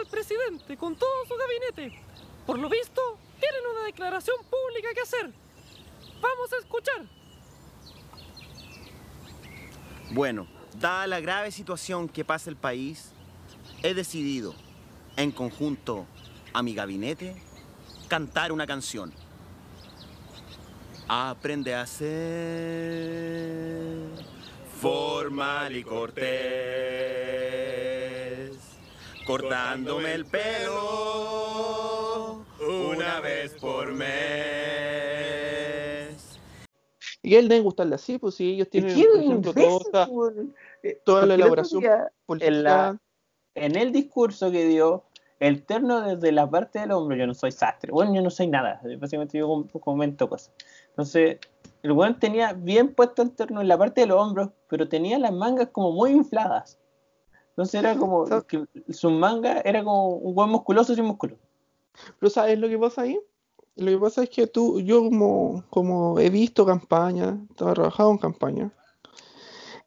al presidente con todo su gabinete. Por lo visto, tienen una declaración pública que hacer. Vamos a escuchar. Bueno, dada la grave situación que pasa el país, he decidido, en conjunto a mi gabinete, cantar una canción. Aprende a ser formal y cortés, cortándome el pelo una vez por mes. Y a él debe gustarle así, pues si ellos tienen, ¿Qué por ejemplo, toda, imbécil, esta- weón? Eh, toda la elaboración en, la- en el discurso que dio, el terno desde la parte del hombro, yo no soy sastre, bueno, yo no soy nada, básicamente yo com- comento cosas. Entonces, el weón tenía bien puesto el terno en la parte de los hombros, pero tenía las mangas como muy infladas. Entonces era como ¿Sabes? que su manga era como un weón musculoso sin músculo. Pero ¿sabes lo que pasa ahí? Lo que pasa es que tú, yo como, como he visto campañas, he trabajado en campaña,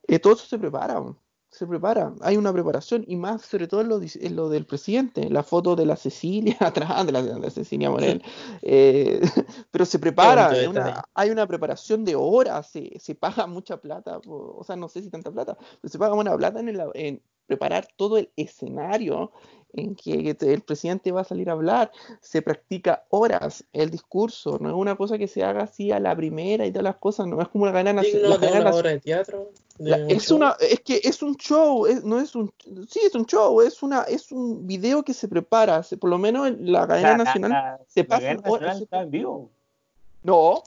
eh, todo eso se prepara, se prepara, hay una preparación y más sobre todo en lo, en lo del presidente, la foto de la Cecilia atrás, de la, de la Cecilia Morel, eh, pero se prepara, una- hay una preparación de horas, se, se paga mucha plata, o sea, no sé si tanta plata, pero se paga buena plata en, el- en preparar todo el escenario en que te- el presidente va a salir a hablar, se practica horas el discurso, no es una cosa que se haga así a la primera y todas las cosas, no es como la cadena naci- Digno la de cadena una de teatro. de la- un es show. una, es que es un show, es- no es un, sí es un show, es una, es un video que se prepara, se- por lo menos en la cadena La- nacional, la- se cadena horas, está en vivo. no,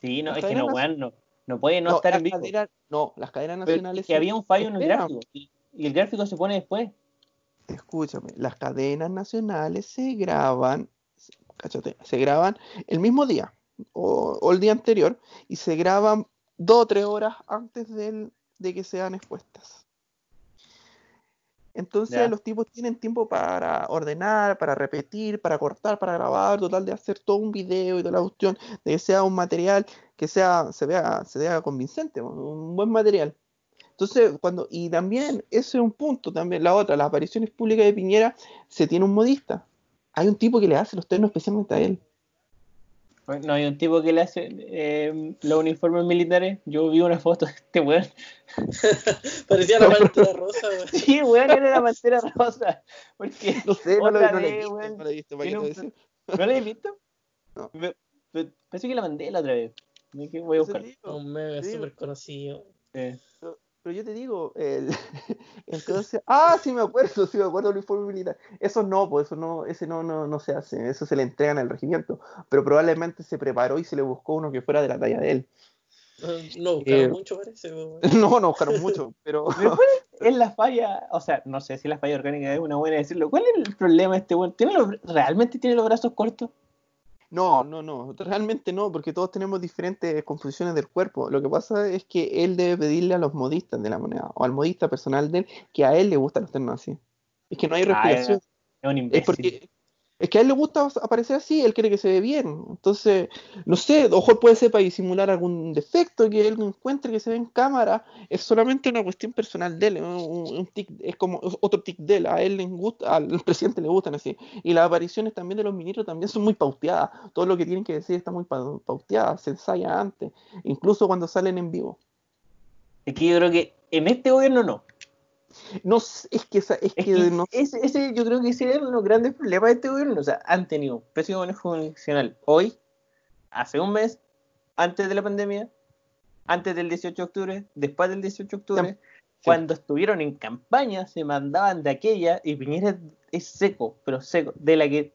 Sí, no, es que no, no, no puede no, no, estar las en vivo. no, las cadenas Pero nacionales es que había un fallo en el gráfico y, y el gráfico se pone después. escúchame, las cadenas nacionales se graban, se- cáchate, se graban el mismo día o, o el día anterior y se graban dos o tres horas antes del- de que sean expuestas. Entonces los tipos tienen tiempo para ordenar, para repetir, para cortar, para grabar, total de hacer todo un video y toda la cuestión, de que sea un material que sea, se vea, se vea convincente, un buen material. Entonces, cuando, y también, ese es un punto, también la otra, las apariciones públicas de Piñera, se tiene un modista. Hay un tipo que le hace los ternos especialmente a él. No hay un tipo que le hace eh, los uniformes militares. Yo vi una foto de este weón. Parecía la pantera rosa, weón. Sí, weón, era la pantera rosa. Porque No sé, no lo, no lo he vez, visto, weón. no lo he visto. ¿No la has visto? No. Me- me- Pensé que la mandé la otra vez. Voy a buscar. Un meme súper conocido. Eh, Pero yo te digo, el, entonces, ah, sí me acuerdo, sí me acuerdo del uniforme militar. Eso no, pues eso no, ese no, no, no se hace, eso se le entregan al regimiento. Pero probablemente se preparó y se le buscó uno que fuera de la talla de él. No, no buscaron Eh, mucho, parece. No, no buscaron mucho, pero ¿Me puede- es la falla, o sea, no sé si la falla orgánica es una buena decirlo. ¿Cuál es el problema de este weón? ¿Tiene los- ¿Realmente tiene los brazos cortos? No, no, no, realmente no, porque todos tenemos diferentes composiciones del cuerpo. Lo que pasa es que él debe pedirle a los modistas de la moneda o al modista personal de él que a él le gustan los ternos así. Es que no hay Ah, respiración. Es un Es imbécil. porque es que a él le gusta aparecer así, él quiere que se ve bien. Entonces, no sé, ojo puede ser para disimular algún defecto que él encuentre que se ve en cámara. Es solamente una cuestión personal de él, un, tic, es como otro tic de él. A él le gusta, al presidente le gustan así. Y las apariciones también de los ministros también son muy pauteadas. Todo lo que tienen que decir está muy pa- pauteada, se ensaya antes, incluso cuando salen en vivo. Es que yo creo que en este gobierno no. No, es que, esa- es Es que que no ese, ese yo creo que ese era uno de los grandes problemas de este gobierno. O sea, han tenido un pésimo manejo comunicacional hoy, hace un mes, antes de la pandemia, antes del 18 de octubre, después del 18 de octubre. Cuando estuvieron en campaña se mandaban de aquella y Piñera es seco, pero seco, de la que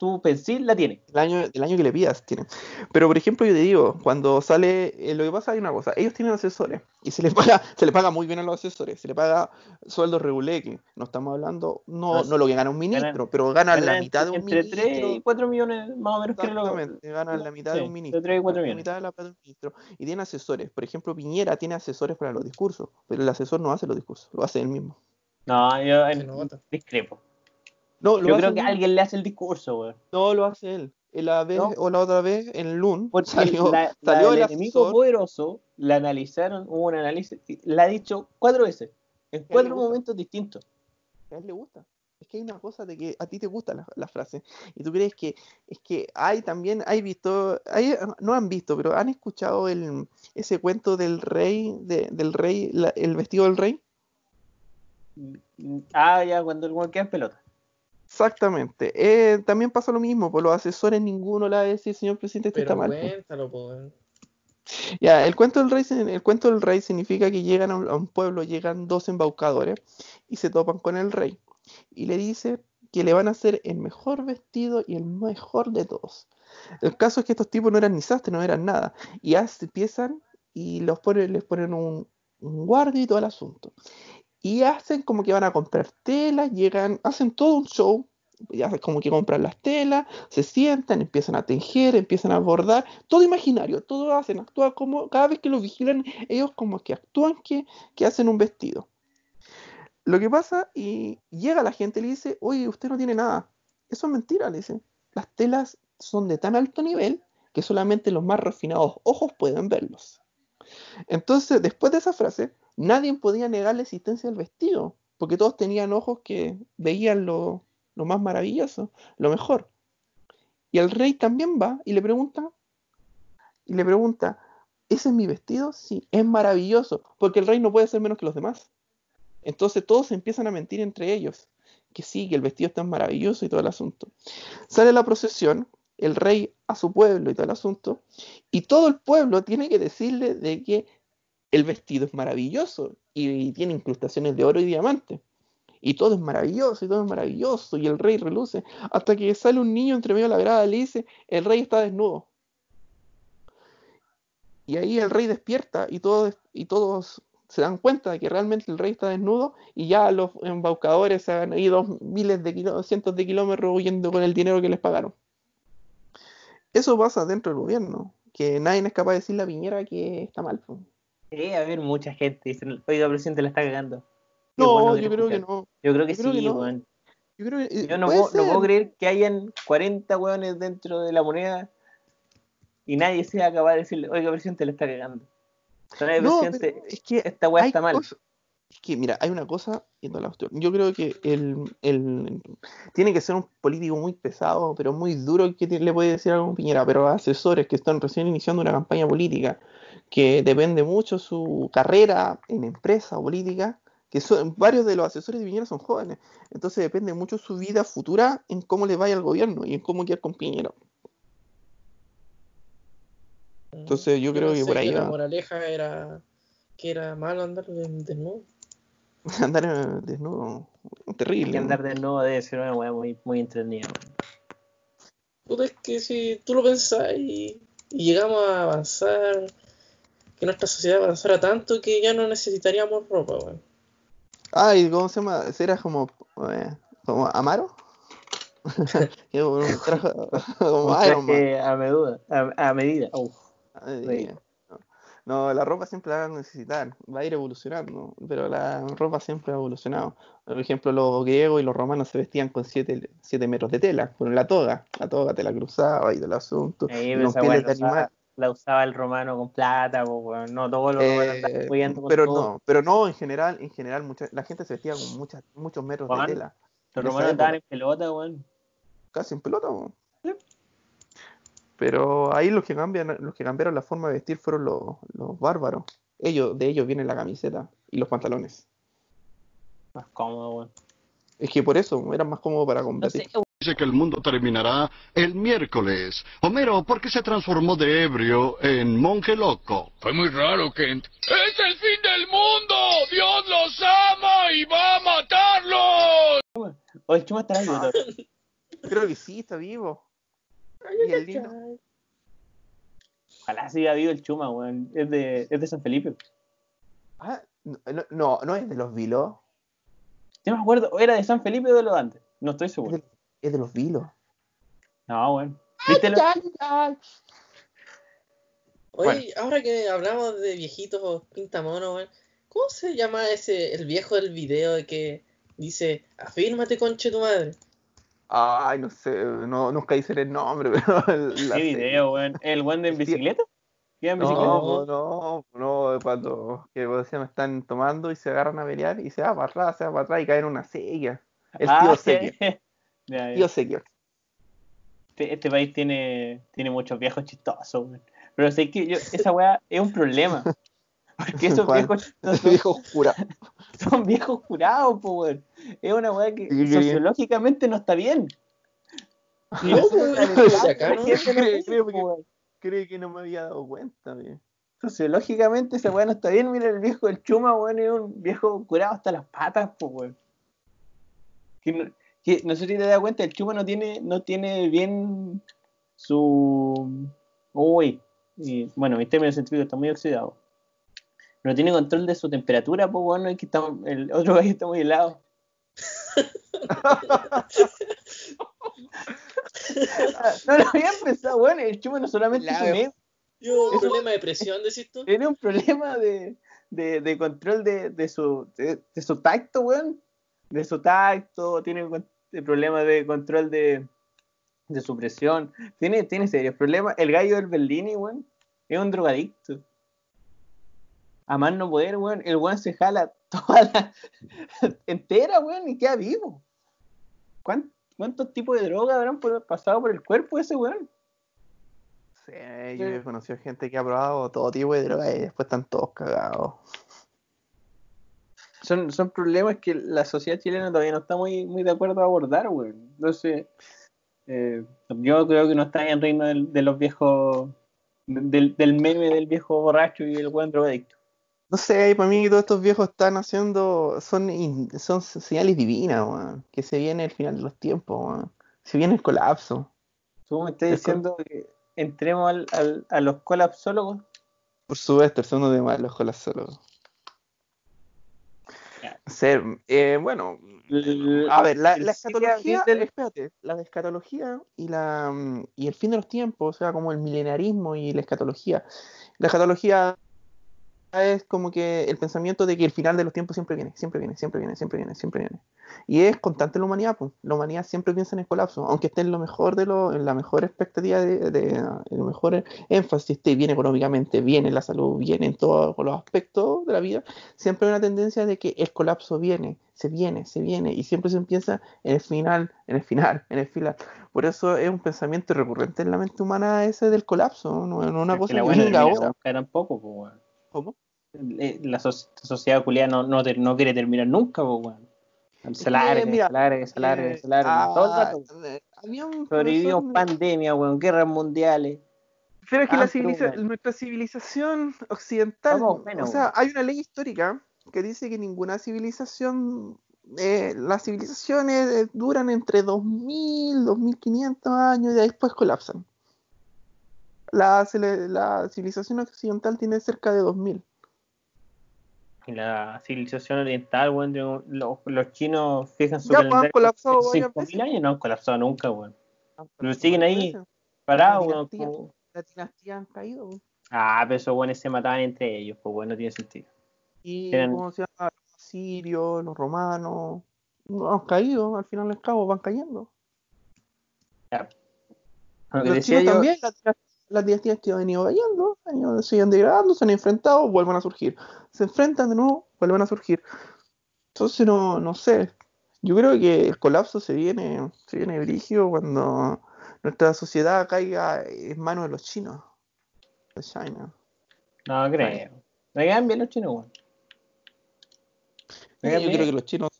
tú pensís la tiene. El año, el año que le pidas tienen. Pero por ejemplo, yo te digo, cuando sale, eh, lo que pasa hay una cosa, ellos tienen asesores y se les paga, se les paga muy bien a los asesores, se les paga sueldos reguleques. No estamos hablando, no, No, no lo que gana un ministro, pero ganan la mitad de un entre ministro. 3 y 4 millones más o menos que lo ganan la mitad de un ministro. y cuatro ganan la millones. mitad de la plata de un ministro. Y tienen asesores. Por ejemplo, Piñera tiene asesores para los discursos, pero el asesor no hace los discursos, lo hace él mismo. No, yo discrepo. No, lo Yo creo que alguien le hace el discurso, weón. No, lo hace él. La vez, No. o la otra vez, en Lun, Porque salió, la, salió el enemigo asesor. poderoso la analizaron, hubo un análisis, la ha dicho cuatro veces, en cuatro momentos distintos. A él le gusta. es que hay una cosa de que a ti te gusta la, la frase y tú crees que es que hay también, hay visto, hay, no han visto, pero han escuchado el, ese cuento del rey, de- del rey, la- el vestido del rey. Ah, ya, cuando el weón queda en pelota. Exactamente. Eh, también pasa lo mismo, por los asesores ninguno le va a decir, señor presidente, esto Pero está mal. po". cuéntalo. Ya, el cuento del rey, el cuento del rey significa que llegan a un, a un pueblo, llegan dos embaucadores y se topan con el rey y le dice que le van a hacer el mejor vestido y el mejor de todos. El caso es que estos tipos no eran ni sastres, no eran nada y ya se empiezan y los ponen, les ponen un, un guardia y todo el asunto. Y hacen como que van a comprar telas, llegan, hacen todo un show, ya como que compran las telas, se sientan, empiezan a tejer, empiezan a bordar, todo imaginario, todo hacen, actúan como, cada vez que los vigilan, ellos como que actúan que, que hacen un vestido. Lo que pasa, y llega la gente y le dice, oye, usted no tiene nada. Eso es mentira, le dice. Las telas son de tan alto nivel que solamente los más refinados ojos pueden verlos. Entonces, después de esa frase, nadie podía negar la existencia del vestido, porque todos tenían ojos que veían lo, lo más maravilloso, lo mejor. Y el rey también va y le pregunta, y le pregunta, ¿ese es mi vestido? Sí, es maravilloso, porque el rey no puede ser menos que los demás. Entonces todos empiezan a mentir entre ellos, que sí, que el vestido está maravilloso y todo el asunto. Sale la procesión, el rey a su pueblo y todo el asunto, y todo el pueblo tiene que decirle de que el vestido es maravilloso y, tiene incrustaciones de oro y diamante. Y todo es maravilloso, y todo es maravilloso, y el rey reluce, hasta que sale un niño entre medio de la grada y le dice, el rey está desnudo. Y ahí el rey despierta y todos, y todos se dan cuenta de que realmente el rey está desnudo y ya los embaucadores se han ido miles de kilómetros, cientos de kilómetros huyendo con el dinero que les pagaron. Eso pasa dentro del gobierno, que nadie es capaz de decirle a Piñera que está mal. Sí, a ver, mucha gente dice, oiga, presidente, la está cagando. No, yo creo que no. Yo creo que yo creo que sí, no. weón. Yo, creo que, eh, Yo no puedo, no puedo creer que hayan 40 weones dentro de la moneda y nadie sea capaz de decirle, oiga, presidente, le está cagando. No, presidente, es que esta weá hay está mal. Es que, mira, hay una cosa, yendo a la cuestión. Yo creo que el, el- tiene que ser un político muy pesado, pero muy duro que te- le puede decir algo a Piñera, pero asesores que están recién iniciando una campaña política, que depende mucho su carrera en empresa o política, que son, varios de los asesores de Piñera son jóvenes, entonces depende mucho su vida futura en cómo le vaya al gobierno y en cómo quedar con Piñera. Entonces yo creo que por ahí La va. moraleja era que era malo andar de- desnudo. Andar eh, desnudo, terrible. Que andar de nuevo debe ser una weá muy, muy entretenida. Puta, es que si tú lo pensás y, y llegamos a avanzar, que nuestra sociedad avanzara tanto que ya no necesitaríamos ropa, weón. Ay, ¿cómo se llama? ¿Era como, eh, como Amaro? Como Un Iron Man. a medida. A, a medida. Uf. Ay, Sí. no. La ropa siempre la van a necesitar, va a ir evolucionando, pero la ropa siempre ha evolucionado. Por ejemplo, los griegos y los romanos se vestían con 7 metros de tela, con la toga, la toga te la cruzaba y del asunto, y weá pieles de animal. La usaba el romano con plata, po, weón. No todos los romanos Eh, con pero todo. no, pero no, en general, en general, mucha, la gente se vestía con muchas, muchos metros Juan, de tela, Los romanos época. en pelota, weón. casi en pelota. Sí. Pero ahí los que cambian, los que cambiaron la forma de vestir fueron los, los bárbaros. Ellos, de ellos viene la camiseta y los pantalones. Más cómodo, weón. Es que por eso eran más cómodos para No combatir. sé, Dice que el mundo terminará el miércoles. Homero, ¿por qué se transformó de ebrio en monje loco? Fue muy raro, Kent. ¡Es el fin del mundo! ¡Dios los ama y va a matarlos! o el chuma estará vivo. Creo que sí, está vivo. Y el lindo. Ojalá siga vivo el chuma, weón. Es de, es de San Felipe. Ah, no, no, es de los vilos, Yo me acuerdo, ¿era de San Felipe o de los antes? No estoy es seguro. Es de los vilos. No, weón. ¿Viste lo- Oye, ahora que hablamos de viejitos o pintamonos, weón, ¿cómo se llama ese, el viejo del video de que dice, afírmate conche tu madre? Ay, no sé, no, nunca hice el nombre, pero el- ¿Qué video, weón? ¿El weón de en bicicleta? ¿Iba en bicicleta? No, no, no, cuando que, o sea, me están tomando y se agarran a pelear y se va para atrás, se va para atrás y caen en una silla. El Ah, tío sí. Sequio. Ya, ya. Tío Sequio. Este, este país tiene, tiene muchos viejos chistosos, weón. Pero sé que yo, esa weá es un problema. Porque esos ¿Cuál? viejos chistosos Viejo jura. son viejos jurados, po, weón. Es una weá que sociológicamente no está bien. Creo- que- que no me había dado cuenta, bien. Sociológicamente esa weá no está bien. Mira, el viejo del Chuma, weón, es un viejo curado hasta las patas, po, weón. Que no, que no sé si te das cuenta, el Chuma no tiene, no tiene bien su. Uy, y, bueno, mi término científico está muy oxidado. No tiene control de su temperatura, pues bueno, es que está, el otro gallo está muy helado. No lo había pensado, bueno, el Chuma no solamente es un La- ego, Yo, un problema de presión, decís tú. tiene un problema de, de, de control de, de su, de, de su tacto, weón. De su tacto, tiene un problema de control de, de su presión. Tiene, tiene serios problemas. El gallo del Bellini, weón, es un drogadicto. A más no poder, weón, el weón se jala toda la entera, weón, y queda vivo. ¿Cuán- ¿Cuántos tipos de droga habrán pasado por el cuerpo de ese weón? Sí, yo he conocido gente que ha probado todo tipo de droga y después están todos cagados. Son, son problemas que la sociedad chilena todavía no está muy, muy de acuerdo a abordar, güey. Entonces, eh, yo creo que no está en reino del- de los viejos, del, del meme del viejo borracho y el buen drogadicto. No sé, para mí todos estos viejos están haciendo, son, in- son señales divinas, weón. Que se viene el final de los tiempos, weón. Se viene el colapso. Tú me estás El diciendo que entremos al, al- a los colapsólogos. Por supuesto, el segundo de malos colapsólogos. Ser, eh, bueno, a ver, la, la escatología, del- espérate, la escatología y la mm, y el fin de los tiempos, o sea, como el milenarismo y la escatología. La escatología es como que el pensamiento de que el final de los tiempos siempre viene, siempre viene, siempre viene, siempre viene, siempre viene. Y es constante la humanidad, pues. La humanidad siempre piensa en el colapso, aunque esté en lo mejor de lo, en la mejor expectativa de, de- en el mejor énfasis, esté bien económicamente, bien en la salud, bien en todos los aspectos de la vida, siempre hay una tendencia de que el colapso viene, se viene, se viene, y siempre se piensa en el final, en el final, en el final. Por eso es un pensamiento recurrente en la mente humana ese del colapso, no es una que cosa la que venga ahora. tampoco, pues, weón. ¿Cómo? Eh, La so- sociedad culiada no, no, ter- no quiere terminar nunca, pues, weón. Se larga, mira, se larga, se larga, Eh, se larga. Todo el ah, rato. eh, Sobrevivimos pandemia, weón, guerras mundiales. Pero es que Ah, la pero civiliza- bueno. nuestra civilización occidental, Vamos, bueno, o sea, hay una ley histórica que dice que ninguna civilización, eh, las civilizaciones eh, duran entre 2000, 2500 años y después colapsan. La, la civilización occidental tiene cerca de 2000. Y la civilización oriental, de- los, los chinos fijan su Ya, pues, han calendario. colapsado en varias 5.000 veces. años no han colapsado nunca. Ah, Pero siguen ahí. Parados, como- dinastías han caído. Ah, pero esos weones se mataban entre ellos, pues bueno, no tiene sentido. Y Eran- ¿cómo se llama? Los sirios, los romanos, no han caído, al final al cabo van cayendo. Lo que Los decía yo, también, las dinastías que han ido cayendo, han ido, se siguen degradando, se han enfrentado, vuelven a surgir. Se enfrentan de nuevo, vuelven a surgir. Entonces, no, no sé. Yo creo que el colapso se viene, se viene brígido cuando nuestra sociedad caiga en manos de los chinos. De China. no creo. Me quedan bien los chinos, weón. Sí, Me yo quedan creo que bien. los chinos,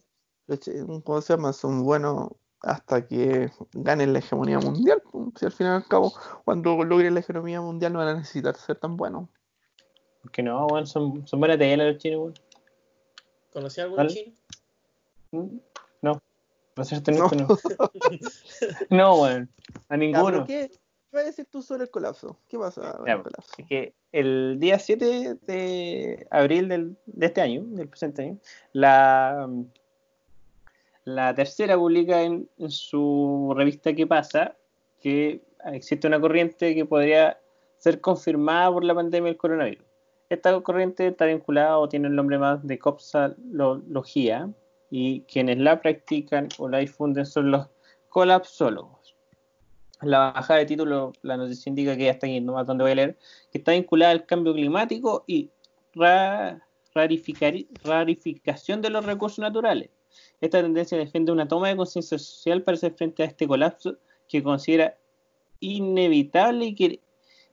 los chi- ¿cómo se llama? Son buenos hasta que ganen la hegemonía mundial. pues. Si al fin y al cabo, cuando logren la hegemonía mundial no van a necesitar ser tan buenos. Que no, son, son buenas telas los chinos, weón. ¿Conocí a algún ¿Vale? chino? Mm, No. No. honesto, no. No, weón. A ninguno. ¿qué, qué vas a decir tú sobre el colapso? ¿Qué pasa con Ya, el colapso? Así que el día 7 de abril del- de este año, del presente año, la, la tercera publica en, su revista ¿Qué pasa? que existe una corriente que podría ser confirmada por la pandemia del coronavirus. Esta corriente está vinculada o tiene el nombre más de copsalología y quienes la practican o la difunden son los colapsólogos. La bajada de título, la noticia indica que hasta aquí nomás donde voy a leer, que está vinculada al cambio climático y rarificación de los recursos naturales. Esta tendencia defiende una toma de conciencia social para hacer frente a este colapso que considera inevitable y que,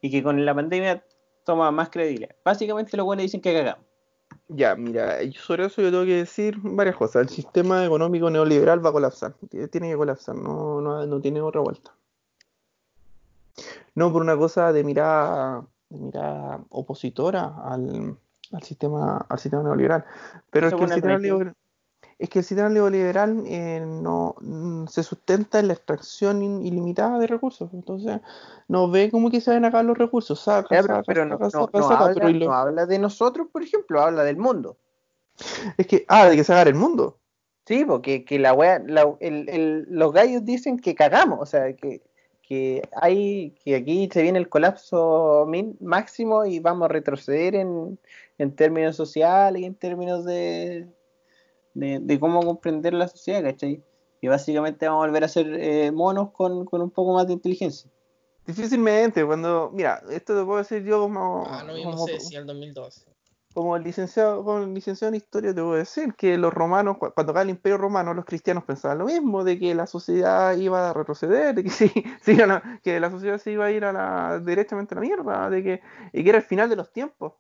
y que con la pandemia toma más credibilidad. Básicamente los buenos dicen que cagamos. Ya, mira, yo sobre eso yo tengo que decir varias cosas. El sistema económico neoliberal va a colapsar. Tiene que colapsar, no, no, no tiene otra vuelta. No por una cosa de mirada, de mirada opositora al, al sistema, al sistema neoliberal. Pero es que el sistema neoliberal, es que el sistema neoliberal eh, no mm, se sustenta en la extracción in- ilimitada de recursos. Entonces, no ve como que se van a acabar los recursos. Saca, pero, saca, pero no, saca, no- saca, no saca, habla, pero y lo- no habla de nosotros, por ejemplo, habla del mundo. Es que, ah, de que se haga el mundo. Sí, porque que la wea, la- el- el- los gallos dicen que cagamos, o sea, que, que hay, que aquí se viene el colapso min- máximo y vamos a retroceder en, en términos sociales y en términos de, de, de cómo comprender la sociedad, ¿cachai? Y básicamente vamos a volver a ser eh, monos con, con un poco más de inteligencia. Difícilmente, cuando, mira, esto te puedo decir yo como, Ah, lo mismo como, se decía el 2012. como licenciado, como licenciado en historia, te puedo decir que los romanos, cu- cuando cae el imperio romano, los cristianos pensaban lo mismo, de que la sociedad iba a retroceder, de que, sí, a- que la sociedad se iba a ir a la, directamente a la mierda, de que, y que era el final de los tiempos.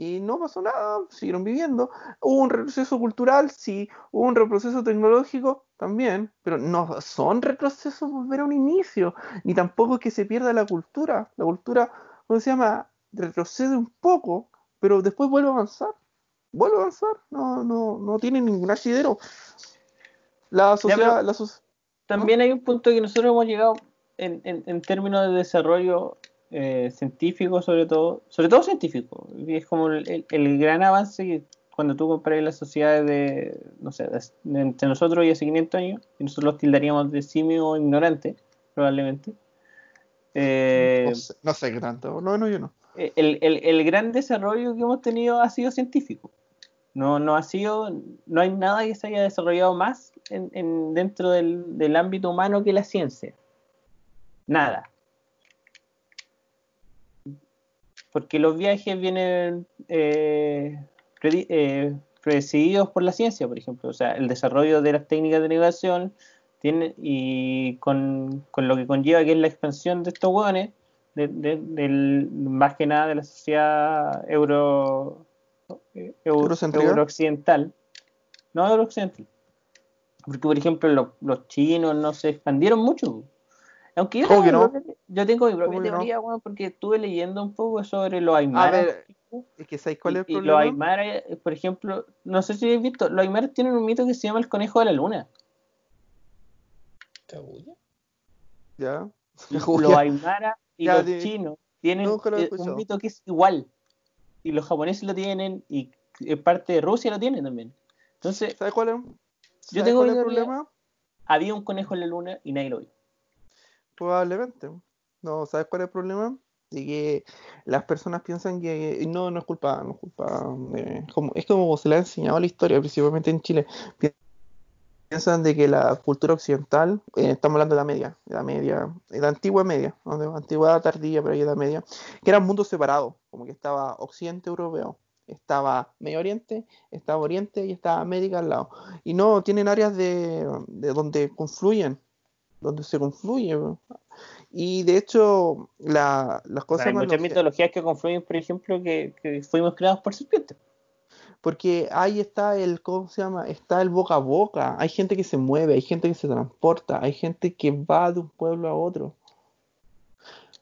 Y no pasó nada, siguieron viviendo. Hubo un retroceso cultural, sí, hubo un retroceso tecnológico también, pero no son retrocesos volver a un inicio, ni tampoco es que se pierda la cultura. La cultura, ¿cómo se llama? Retrocede un poco, pero después vuelve a avanzar. Vuelve a avanzar, no, no, no tiene ningún asidero. La sociedad, la También hay un punto que nosotros hemos llegado en, en- en términos de desarrollo eh, científico, sobre todo, sobre todo científico, es como el, el- gran avance que cuando tú comparas las sociedades de, no sé, de- entre nosotros y hace 500 años, y nosotros los tildaríamos de simio ignorante, probablemente. Eh, no, sé, no sé qué tanto, no, no, yo no. el, el- el gran desarrollo que hemos tenido ha sido científico. No, no ha sido, no hay nada que se haya desarrollado más en, en- dentro del, del ámbito humano que la ciencia. Nada. Porque los viajes vienen eh, predi- eh, precedidos por la ciencia, por ejemplo. O sea, el desarrollo de las técnicas de navegación tiene, y con, con lo que conlleva que es la expansión de estos hueones, de- de- del, más que nada de la sociedad euro, eh, eu- ¿Eurocéntrica? eurooccidental. No eurooccidental. Porque, por ejemplo, los, los chinos no se expandieron mucho. Aunque yo ¿Cómo tengo, que mi propia- yo tengo mi propia ¿Cómo que no? teoría, weón, porque estuve leyendo un poco sobre los A aymaras. ver, es que ¿sabes cuál es el y, y los problema? aymaras, eh, por ejemplo, no sé si habéis visto, los aymaras tienen un mito que se llama el conejo de la luna. ¿Cabulla? Ya. Los aymaras y Ya, los de- chinos tienen eh, un mito que es igual. Y los japoneses lo tienen y eh, parte de Rusia lo tiene también. Entonces, ¿Sabes cuál es? Yo ¿sabes tengo cuál el problema? había un conejo en la luna y nadie lo vio. Probablemente. No, ¿sabes cuál es el problema? De que las personas piensan que no, no es culpa, no es culpa de- como, es como se le ha enseñado la historia, principalmente en Chile. Pi- Piensan de que la cultura occidental, eh, estamos hablando de la media, de la media, de la antigua media, ¿no? de la antigüedad tardía, pero ahí edad media, que eran mundos separados, como que estaba Occidente europeo, estaba Medio Oriente, estaba Oriente y estaba América al lado. Y no, tienen áreas de, de donde confluyen, donde se confluye. ¿no? Y de hecho, la- las cosas hay muchas mitologías que confluyen, por ejemplo, que, que fuimos creados por serpientes. porque ahí está el, ¿cómo se llama? Está el boca a boca. Hay gente que se mueve, hay gente que se transporta, hay gente que va de un pueblo a otro.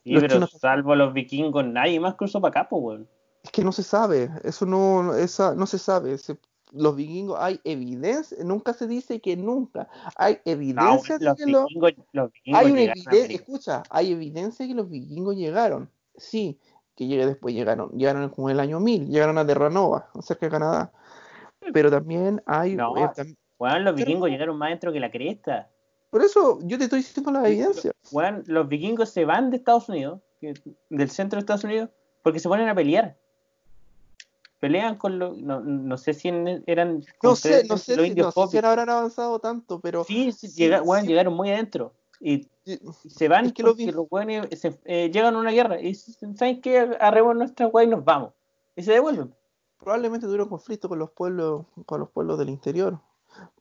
Y Los pero chinos- salvo los vikingos, nadie más cruzó para acá, pues, weón. Es que no se sabe, eso no, esa, no se sabe. Se- los vikingos, hay evidencia, nunca se dice que nunca. Hay No, evidencia de los que los- vikingos, los vikingos hay una escucha, hay evidencia de que los vikingos llegaron. Sí, que llegue- después llegaron, llegaron como en el año 1000, llegaron a Terranova, cerca de Canadá. Pero también hay, No. eh, tam- Weón, los Pero- vikingos llegaron más dentro que la cresta. por eso yo te estoy diciendo la evidencia. Weón, los vikingos se van de Estados Unidos, del centro de Estados Unidos, porque se ponen a pelear. Pelean con los. No, no sé si en- eran. No sé, no sé los si, indios no sé si habrán avanzado tanto, pero Sí, sí, sí, llega- sí. llegaron muy adentro. Y y- se van Es que los los se- eh, llegan a una guerra y dicen, ¿saben qué? Arremos nuestra weá y nos vamos. Y se devuelven. probablemente tuvieron conflicto con los pueblos, con los pueblos del interior.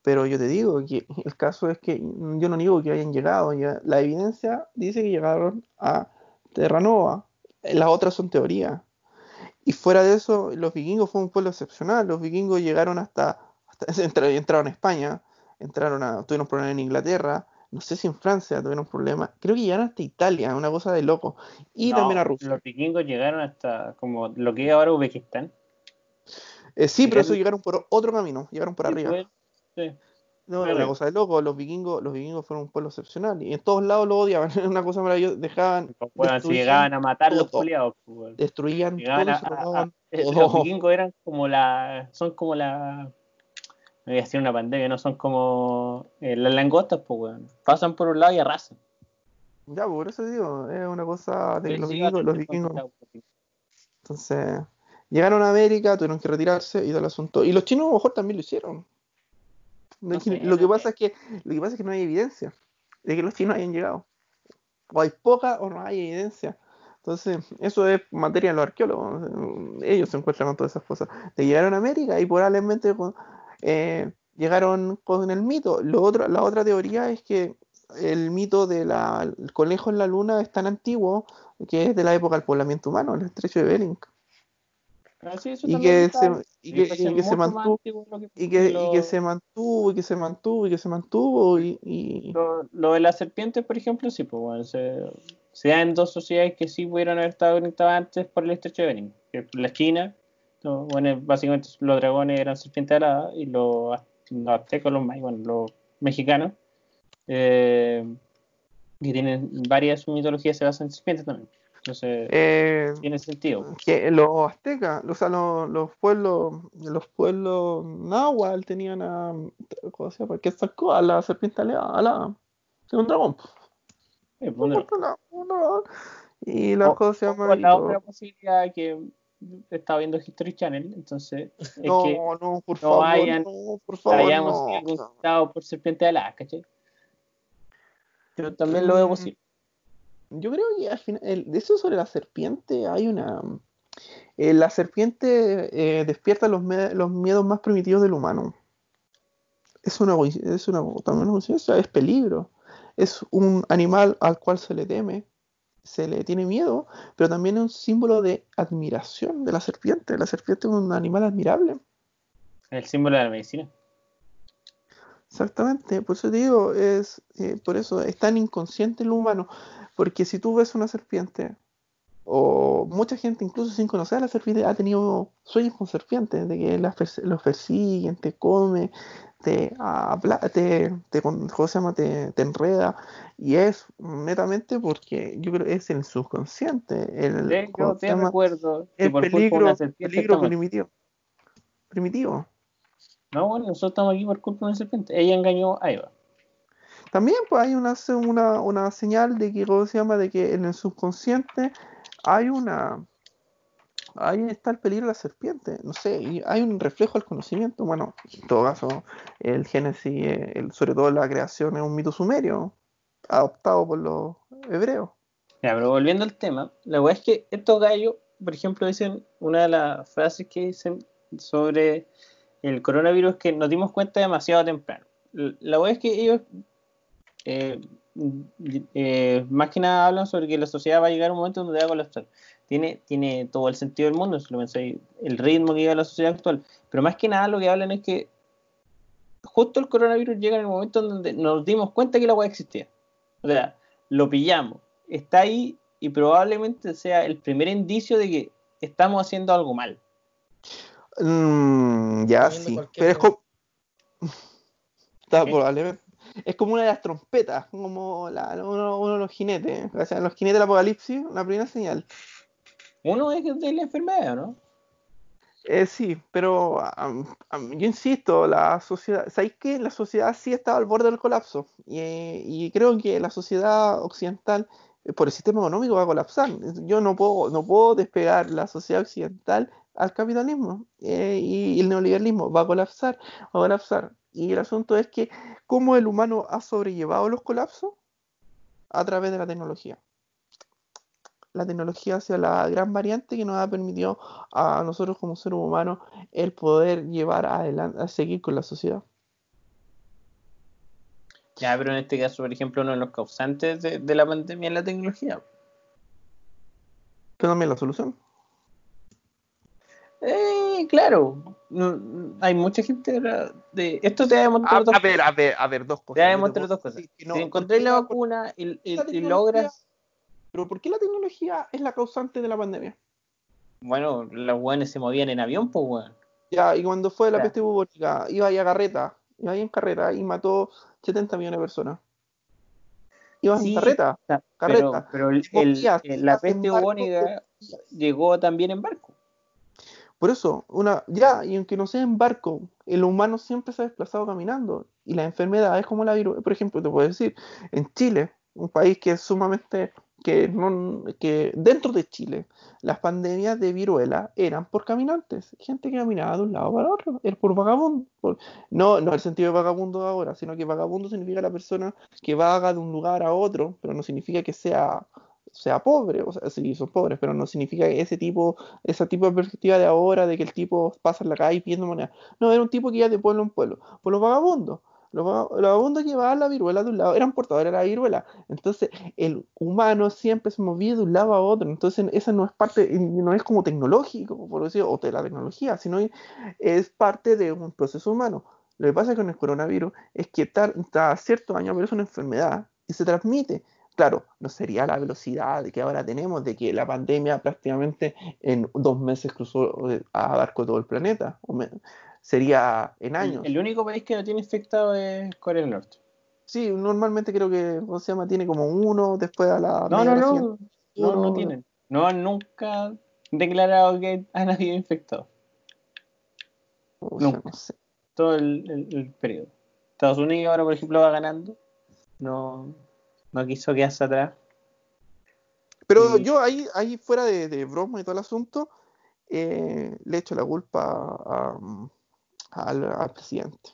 Pero yo te digo que el caso es que yo no digo que hayan llegado. ya- La evidencia dice que llegaron a Terranova. Las otras son teorías. Y fuera de eso, los vikingos fue un pueblo excepcional. Los vikingos llegaron hasta, hasta entra- entraron a España, entraron a, tuvieron problemas en Inglaterra, no sé si en Francia tuvieron problemas. Creo que llegaron hasta Italia, una cosa de loco. Y No, también a Rusia. Los vikingos llegaron hasta como lo que es ahora Uzbekistán. Eh, sí, pero eso llegaron por otro camino, llegaron por Sí, arriba. pues, sí. No, Pero- una cosa de loco, los vikingos, los vikingos fueron un pueblo excepcional y en todos lados lo odiaban, era una cosa maravillosa, dejaban, Pues, bueno, si destruían, llegaban a matar los todo. culiados, pues, bueno. destruían Llegaban todo y a- eh, todo. los vikingos eran como la son como la no voy a decir una pandemia no son como eh, las langostas pues weón. pasan por un lado y arrasan Ya, por eso digo, es una cosa de Sí, los sí, vikingos, los vikingos, entonces, llegaron a América, tuvieron que retirarse y todo el asunto. Y los chinos a lo mejor también lo hicieron. No Lo que- sé, lo que no pasa es que, lo que pasa es que no hay evidencia de que los chinos hayan llegado. O hay poca o no hay evidencia. Entonces, eso es materia de los arqueólogos. Ellos se encuentran con todas esas cosas. De llegaron a América y probablemente eh, llegaron con el mito. Lo otro, la otra teoría es que el mito del conejo en la luna es tan antiguo que es de la época del poblamiento humano, el estrecho de Bering. Ah, sí, eso Y también que, se, y sí, que, y es que se mucho más mantuvo y que, y lo- que se mantuvo y que se mantuvo y que se mantuvo y, y- Lo, lo de las serpientes, por ejemplo, sí, pues bueno, se, se da en dos sociedades que sí pudieron haber estado conectadas antes por el estrecho de Bering, que la China, no, bueno, básicamente los dragones eran serpientes aladas y los, az- los aztecos, los mayas, bueno, los mexicanos, eh, que tienen varias mitologías se basan en serpientes también. Entonces, eh, tiene sentido. que los aztecas, o sea, los, los pueblos, los pueblos náhuatl tenían a, ¿cómo se llama? Que sacó a la serpiente alada, alada, sí, un dragón, Sí, un y las O- cosas se o llaman la otra posibilidad que estaba viendo History Channel, entonces es no, que no, por no favor, hayan- no, por favor, hayamos no, por serpientes aladas, ¿cachai? Yo también lo veo Mm, posible. Yo creo que al final, el- eso sobre la serpiente hay una... eh, la serpiente eh, despierta los, los miedos más primitivos del humano. Es una, es una, también una es peligro. Es un animal al cual se le teme, se le tiene miedo, pero también es un símbolo de admiración de la serpiente. La serpiente es un animal admirable. El símbolo de la medicina. Exactamente, por eso te digo, es, eh, por eso es tan inconsciente el humano, porque si tú ves una serpiente, o mucha gente incluso sin conocer a la serpiente ha tenido sueños con serpientes, de que las los persiguen, te come, te, habla, te, te, ¿cómo se llama? te, te enreda, y es netamente porque yo creo que es el subconsciente, el, De- ¿cómo yo se te llama? recuerdo que el por peligro, peligro primitivo. Primitivo. No, bueno, nosotros estamos aquí por culpa de una serpiente. Ella engañó a Eva. También pues hay una, una, una señal de que, ¿cómo se llama? De que en el subconsciente hay una... Ahí está el peligro de la serpiente. No sé, y hay un reflejo al conocimiento. Bueno, en todo caso, el Génesis, eh, el- sobre todo la creación, es un mito sumerio, adoptado por los hebreos. Ya, pero volviendo al tema, la verdad es que estos gallos, por ejemplo, dicen una de las frases que dicen sobre el coronavirus que nos dimos cuenta demasiado temprano. La verdad es que ellos, eh, eh, más que nada, hablan sobre que la sociedad va a llegar a un momento donde va a colapsar. Tiene, tiene todo el sentido del mundo, si lo el ritmo que lleva la sociedad actual. Pero más que nada, lo que hablan es que justo el coronavirus llega en el momento en donde nos dimos cuenta que la weá existía. O sea, lo pillamos, está ahí y probablemente sea el primer indicio de que estamos haciendo algo mal. Mm, ya, sí. Pero es como... Está, ¿Qué? probablemente. Es como una de las trompetas, como la- uno, uno de los jinetes. O sea, los jinetes del apocalipsis, la primera señal. Uno es de la enfermedad, ¿no? Eh, sí, pero yo insisto, la sociedad, ¿sabéis que la sociedad sí está al borde del colapso? Y, eh, y creo que la sociedad occidental, eh, por el sistema económico, va a colapsar. Yo no puedo, no puedo despegar la sociedad occidental al capitalismo eh, y, el neoliberalismo va a colapsar, va a colapsar. Y el asunto es que cómo el humano ha sobrellevado los colapsos a través de la tecnología. La tecnología ha sido la gran variante que nos ha permitido a nosotros como seres humanos el poder llevar adelante, a seguir con la sociedad. Ya, pero en este caso, por ejemplo, uno de los causantes de, de la pandemia es la tecnología. Pero también la solución. Eh, claro, no- hay mucha gente de... Esto te va a A, demostrar dos a ver, a ver, a ver, dos Te cosas. va a te demostrar dos cosas. que no, si ¿por encontré la vacuna y, y- la y tecnología- logras... Pero ¿por qué la tecnología es la causante de la pandemia? Bueno, los weones se movían en avión, pues weón. Ya, y cuando fue la peste bubónica, iba ahí a carreta, iba ahí en carreta y mató 70 millones de personas. Iba Sí, en carreta. Carreta. Pero, pero el- Como el- vías, el- la peste bubónica llegó también en barco. Por eso, una, ya, y aunque no sea en barco, el humano siempre se ha desplazado caminando. Y las enfermedades como la viruela, por ejemplo, te puedo decir, en Chile, un país que es sumamente, que, no, que dentro de Chile, las pandemias de viruela eran por caminantes, gente que caminaba de un lado para otro, era por vagabundo. por- no, no el sentido de vagabundo ahora, sino que vagabundo significa la persona que vaga de un lugar a otro, pero no significa que sea, sea pobre, o sea, sí, son pobres, pero no significa que ese tipo ese tipo de perspectiva de ahora, de que el tipo pasa en la calle pidiendo moneda. No, era un tipo que iba de pueblo en pueblo. Por los vagabundos. Los, vaga- los vagabundos llevaban la viruela de un lado, eran portadores de la viruela. Entonces, el humano siempre se movía de un lado a otro. Entonces, esa no es parte, no es como tecnológico, por decir, o de la tecnología, sino es parte de un proceso humano. Lo que pasa con el coronavirus es que cada ciertos años aparece una enfermedad y se transmite. Claro, no sería la velocidad que ahora tenemos, de que la pandemia prácticamente en dos meses cruzó, eh, abarcó todo el planeta. sería en años. el único país que no tiene infectado es Corea del Norte. Sí, normalmente creo que, ¿cómo se llama? Tiene como uno después a la. No, no, no. No, no tienen. No han nunca declarado que han habido infectados. o sea, nunca. no sé. Todo el, el- el periodo. Estados Unidos ahora, por ejemplo, va ganando. No, no quiso quedarse atrás. Pero Y- yo ahí, ahí fuera de, de broma y todo el asunto, eh, le echo la culpa a- al, al presidente.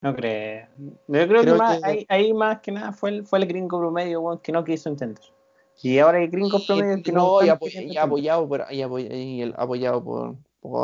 No creo. Yo creo, que, Creo más, que- ahí, ahí más que nada fue el, fue el gringo promedio weón, que no quiso entender. Y ahora hay gringos promedio que no, no, y, están apo- queriendo y apoyado por, y apoy- y el- apoyado por,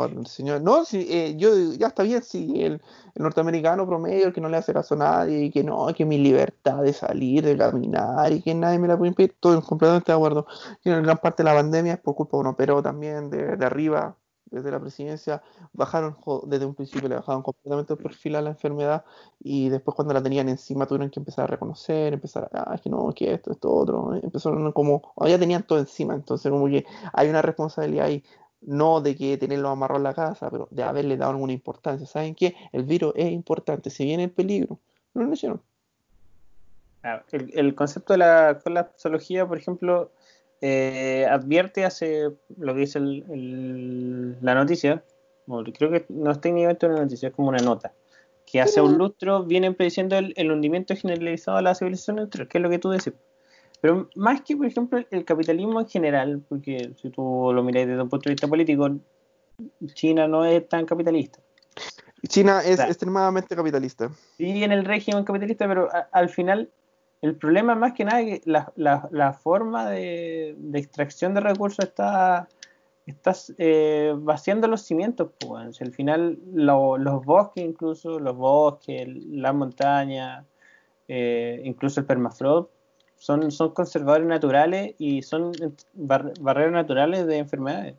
el señor. No, si, eh, yo ya está bien si el, norteamericano promedio, el que no le hace caso a nadie, y que no, que mi libertad de salir, de caminar, y que nadie me la puede impedir, estoy completamente de acuerdo. Y en gran parte de la pandemia es por culpa de uno, pero también de, arriba, desde la presidencia, bajaron, desde un principio le bajaron completamente el perfil a la enfermedad, y después cuando la tenían encima tuvieron que empezar a reconocer, empezar a, ah, que no, que esto, esto, otro, empezaron como, ya tenían todo encima, entonces como que hay una responsabilidad ahí, no de que tenerlo amarrado en la casa, pero de haberle dado alguna importancia. ¿Saben qué? El virus es importante, si viene el peligro, no lo hicieron. Ah, El, el concepto de la colapsología, por ejemplo, eh, advierte hace lo que dice el- el- la noticia, creo que no es técnicamente una noticia, es como una nota, que hace un lustro vienen prediciendo el, hundimiento generalizado de la civilización neutral, que es lo que tú decís. Pero más que, por ejemplo, el, capitalismo en general, porque si tú lo miras desde un punto de vista político, China no es tan capitalista. China es extremadamente capitalista. Sí, en el régimen capitalista, pero a- al final el problema es más que nada que la, la- la forma de, de extracción de recursos está, está eh, vaciando los cimientos. pues, al final lo- los bosques, incluso los bosques, las montañas, eh, incluso el permafrost, son, son conservadores naturales y son bar- barreras naturales de enfermedades.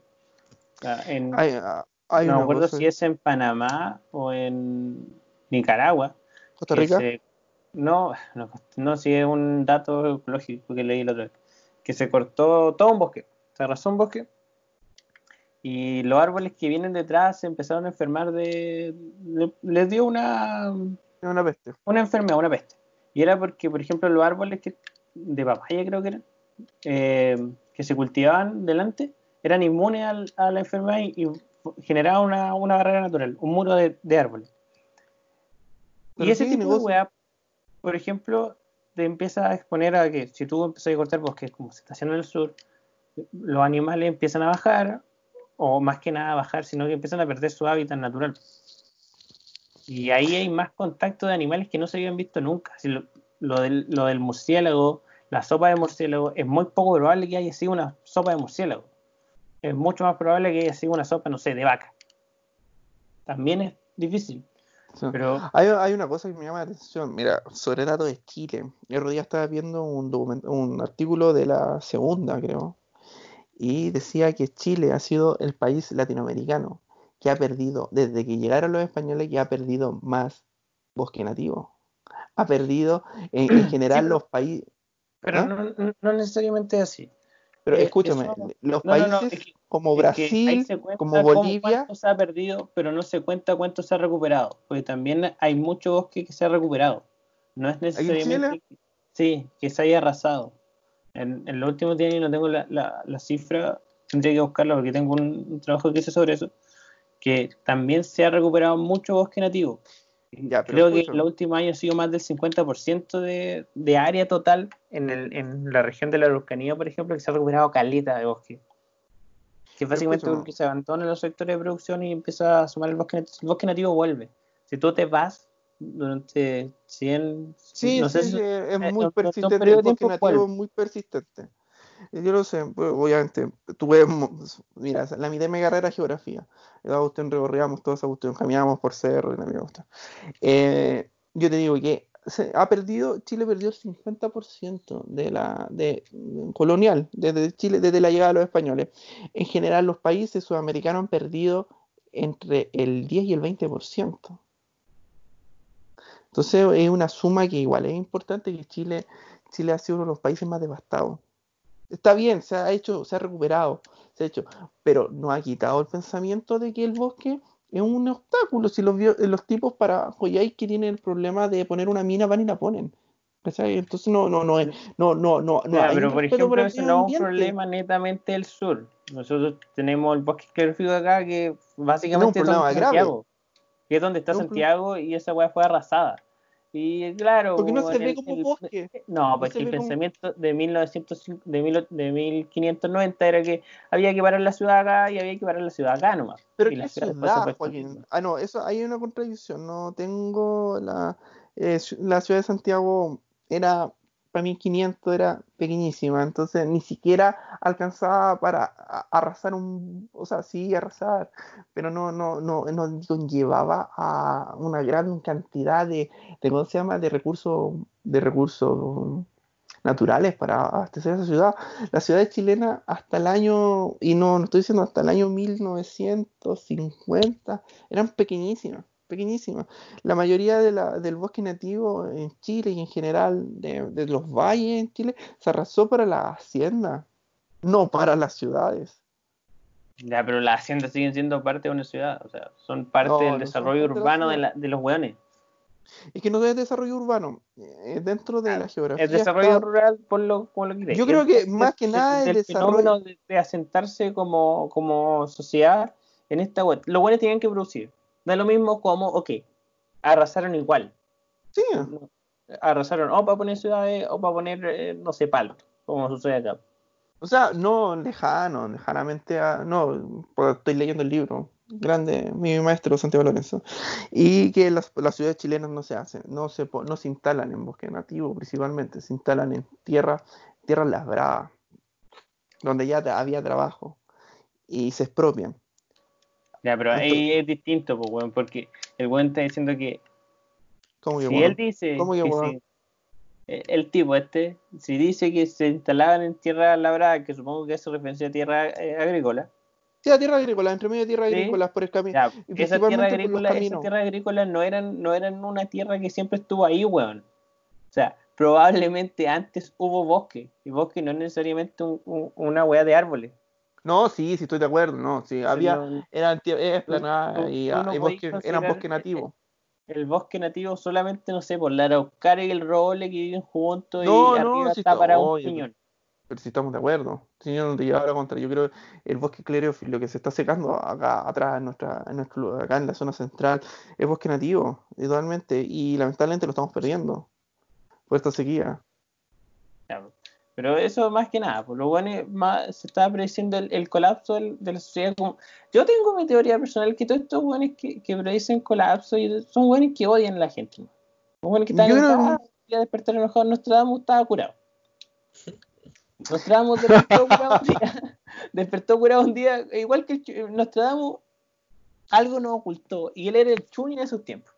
En, Hay, ah, hay no me acuerdo cosa- si es en Panamá o en Nicaragua. Costa Rica. se- no, no, no, si es un dato ecológico que leí la otra vez. Que se cortó todo un bosque, se arrasó un bosque y los árboles que vienen detrás se empezaron a enfermar de. le- les dio una, una peste. una enfermedad, una peste. Y era porque, por ejemplo, los árboles que, de papaya, creo que eran, eh, que se cultivaban delante, eran inmunes al- a la enfermedad y, y generaban una, una barrera natural, un muro de, de árboles. Pero y ese tipo de weá, por ejemplo, te empieza a exponer a que si tú empiezas a cortar bosques, como se está haciendo en el sur, los animales empiezan a bajar, o más que nada a bajar, sino que empiezan a perder su hábitat natural. Y ahí hay más contacto de animales que no se habían visto nunca. Si lo, lo del, lo del murciélago, la sopa de murciélago, es muy poco probable que haya sido una sopa de murciélago. Es mucho más probable que haya sido una sopa, no sé, de vaca. También es difícil. Sí. Pero Hay, hay una cosa que me llama la atención. Mira, sobre datos de Chile. El otro día estaba viendo un, document- un artículo de la segunda, creo, y decía que Chile ha sido el país latinoamericano que ha perdido, desde que llegaron los españoles, que ha perdido más bosque nativo. Ha perdido, en, en general, Sí, los países. pero ¿Ah? no, no- necesariamente es así. Pero Eh, escúchame, eso- los no, no, no, países es que- como Es que Brasil, se cuenta como Bolivia, cuánto se ha perdido, pero no se cuenta cuánto se ha recuperado, porque también hay mucho bosque que se ha recuperado. No es necesariamente que- sí, que se haya arrasado. En, en los últimos 10 años no tengo la, la- la cifra, tendría que buscarla porque tengo un, un trabajo que hice sobre eso, que también se ha recuperado mucho bosque nativo. Ya, Creo que en los últimos años ha sido más del 50% de, de área total en, el, en la región de la Araucanía, por ejemplo, que se ha recuperado caleta de bosque. Que básicamente porque se abandonan los sectores de producción y empieza a sumar el bosque nativo. El bosque nativo vuelve. Si tú te vas durante 100, Sí, no sé sí, si- sí, es eh, muy persistente, el bosque nativo es muy persistente. Yo lo sé, pues, obviamente, mo- mira, la mitad de mi carrera es geografía. La cuestión recorríamos toda esa cuestión, caminábamos por cerro la cuestión. Eh, yo te digo que se ha perdido, Chile perdió el 50% de la de colonial, desde Chile, desde la llegada de los españoles. En general, los países sudamericanos han perdido entre el 10 y el 20%. Entonces es una suma que igual es importante que Chile, Chile ha sido uno de los países más devastados. Está bien, se ha hecho, se ha recuperado, se ha hecho, pero no ha quitado el pensamiento de que el bosque es un obstáculo. Si los, bio- los tipos para Joyay que tienen el problema de poner una mina van y la ponen. Entonces no, no, no no, no, pero por ejemplo, eso no es un problema netamente del sur. Nosotros tenemos el bosque esclerófico acá, que básicamente es donde. Santiago. Que es donde está Santiago y esa weá fue arrasada. Y claro, Porque no se ve el- como el- bosque. No, porque el como- pensamiento de 1905 de, mil, de 1590 era que había que parar la ciudad acá y había que parar la ciudad acá nomás. Pero qué la ciudad fue Joaquín. Ah, no, eso hay una contradicción. No tengo la eh, la ciudad de Santiago era para mí 500 era pequeñísima, entonces ni siquiera alcanzaba para arrasar un, o sea, sí arrasar, pero no no no no conllevaba a una gran cantidad de, de ¿cómo se llama? de recursos de recursos naturales para abastecer esa ciudad. La ciudad chilena hasta el año, y no, no estoy diciendo hasta el año 1950, eran pequeñísimas, pequeñísimas. La mayoría de la, del bosque nativo en Chile y en general de, de los valles en Chile se arrasó para la hacienda, no para las ciudades. Ya, pero las haciendas siguen siendo parte de una ciudad, o sea, son parte No, del no desarrollo urbano de, ciudad. la- de los hueones. Es que no es desarrollo urbano, eh, dentro de la geografía El desarrollo está- rural, por lo, lo quieras. Yo creo que más que nada el el desarrollo- fenómeno de, de asentarse como, como sociedad en esta web. Los buenos tienen que producir. Da lo mismo como, ok, arrasaron igual. Sí, Arrasaron o para poner ciudades o para poner, eh, no sé, palos, como sucede acá. O sea, no lejano, lejanamente a... No, estoy leyendo el libro, grande, mi maestro Santiago Lorenzo, y que las, las ciudades chilenas no se hacen, no se, no se instalan en bosque nativo principalmente, se instalan en tierra, tierras labradas, donde ya había trabajo, y se expropian. Ya, pero ahí es distinto, pues, weón, porque el weón está diciendo que ¿Cómo que si él dice ¿Cómo que que bueno? si- el tipo este, si dice que se instalaban en tierra labrada, que supongo que hace referencia a tierra eh, agrícola, Sí, a tierra agrícola, entre medio de tierra Sí. agrícola, por el camino, esa tierra agrícola, esa caminos. tierra agrícola no eran, no eran una tierra que siempre estuvo ahí, weón. O sea, probablemente antes hubo bosque, y bosque no es necesariamente un- un- una weá de árboles. No, sí, sí estoy de acuerdo, no, sí, había, No- eran tú- y, y bosque, eran bosque nativo. el bosque nativo solamente, no sé, por la araucaria y el roble que viven juntos No, y no, arriba está está- para un oye, piñón. Pero si estamos de acuerdo, si yo no contra, yo creo que el bosque clerófilo que se está secando acá atrás, en nuestra, en nuestro acá en la zona central, es bosque nativo, totalmente, y lamentablemente lo estamos perdiendo por esta sequía. Ya, Pero eso más que nada, por lo bueno más, se está prediciendo el, el colapso del- de la sociedad. Como, yo tengo mi teoría personal que todos estos buenos que, que predicen colapso y son buenos que odian a la gente. ¿no? Son buenos que están Yo creo enojados, ya despertar enojado. Nostradamus estaba curado. Nostradamus despertó curado un día. despertó curado un día, igual que el Nostradamus, algo nos ocultó y él era el Chuni de sus tiempos.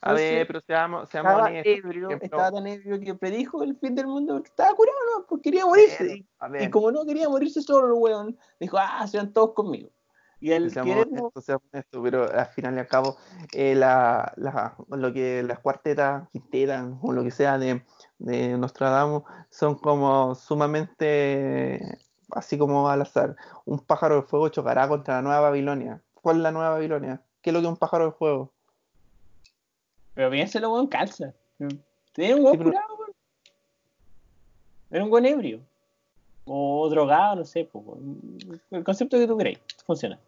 A ver, pero seamos, seamos Estaba honestos. ebrio, estaba tan ebrio que predijo el fin del mundo porque estaba curado, ¿no? Porque quería morirse. Y como no quería morirse solo, el weón, dijo, ah, sean todos conmigo. Y al seamos honestos, seamos honestos, pero al final y al cabo, eh, la, la- lo que las cuartetas, quintetas o lo que sea de, de Nostradamus son como sumamente así como al azar. Un pájaro de fuego chocará contra la Nueva Babilonia. ¿Cuál es la Nueva Babilonia? ¿Qué es lo que es un pájaro de fuego? Pero piénselo, weón, calza. Tenía un weón Sí, curado, weón. Era un buen ebrio. O drogado, no sé, weón. el concepto que tú crees funciona.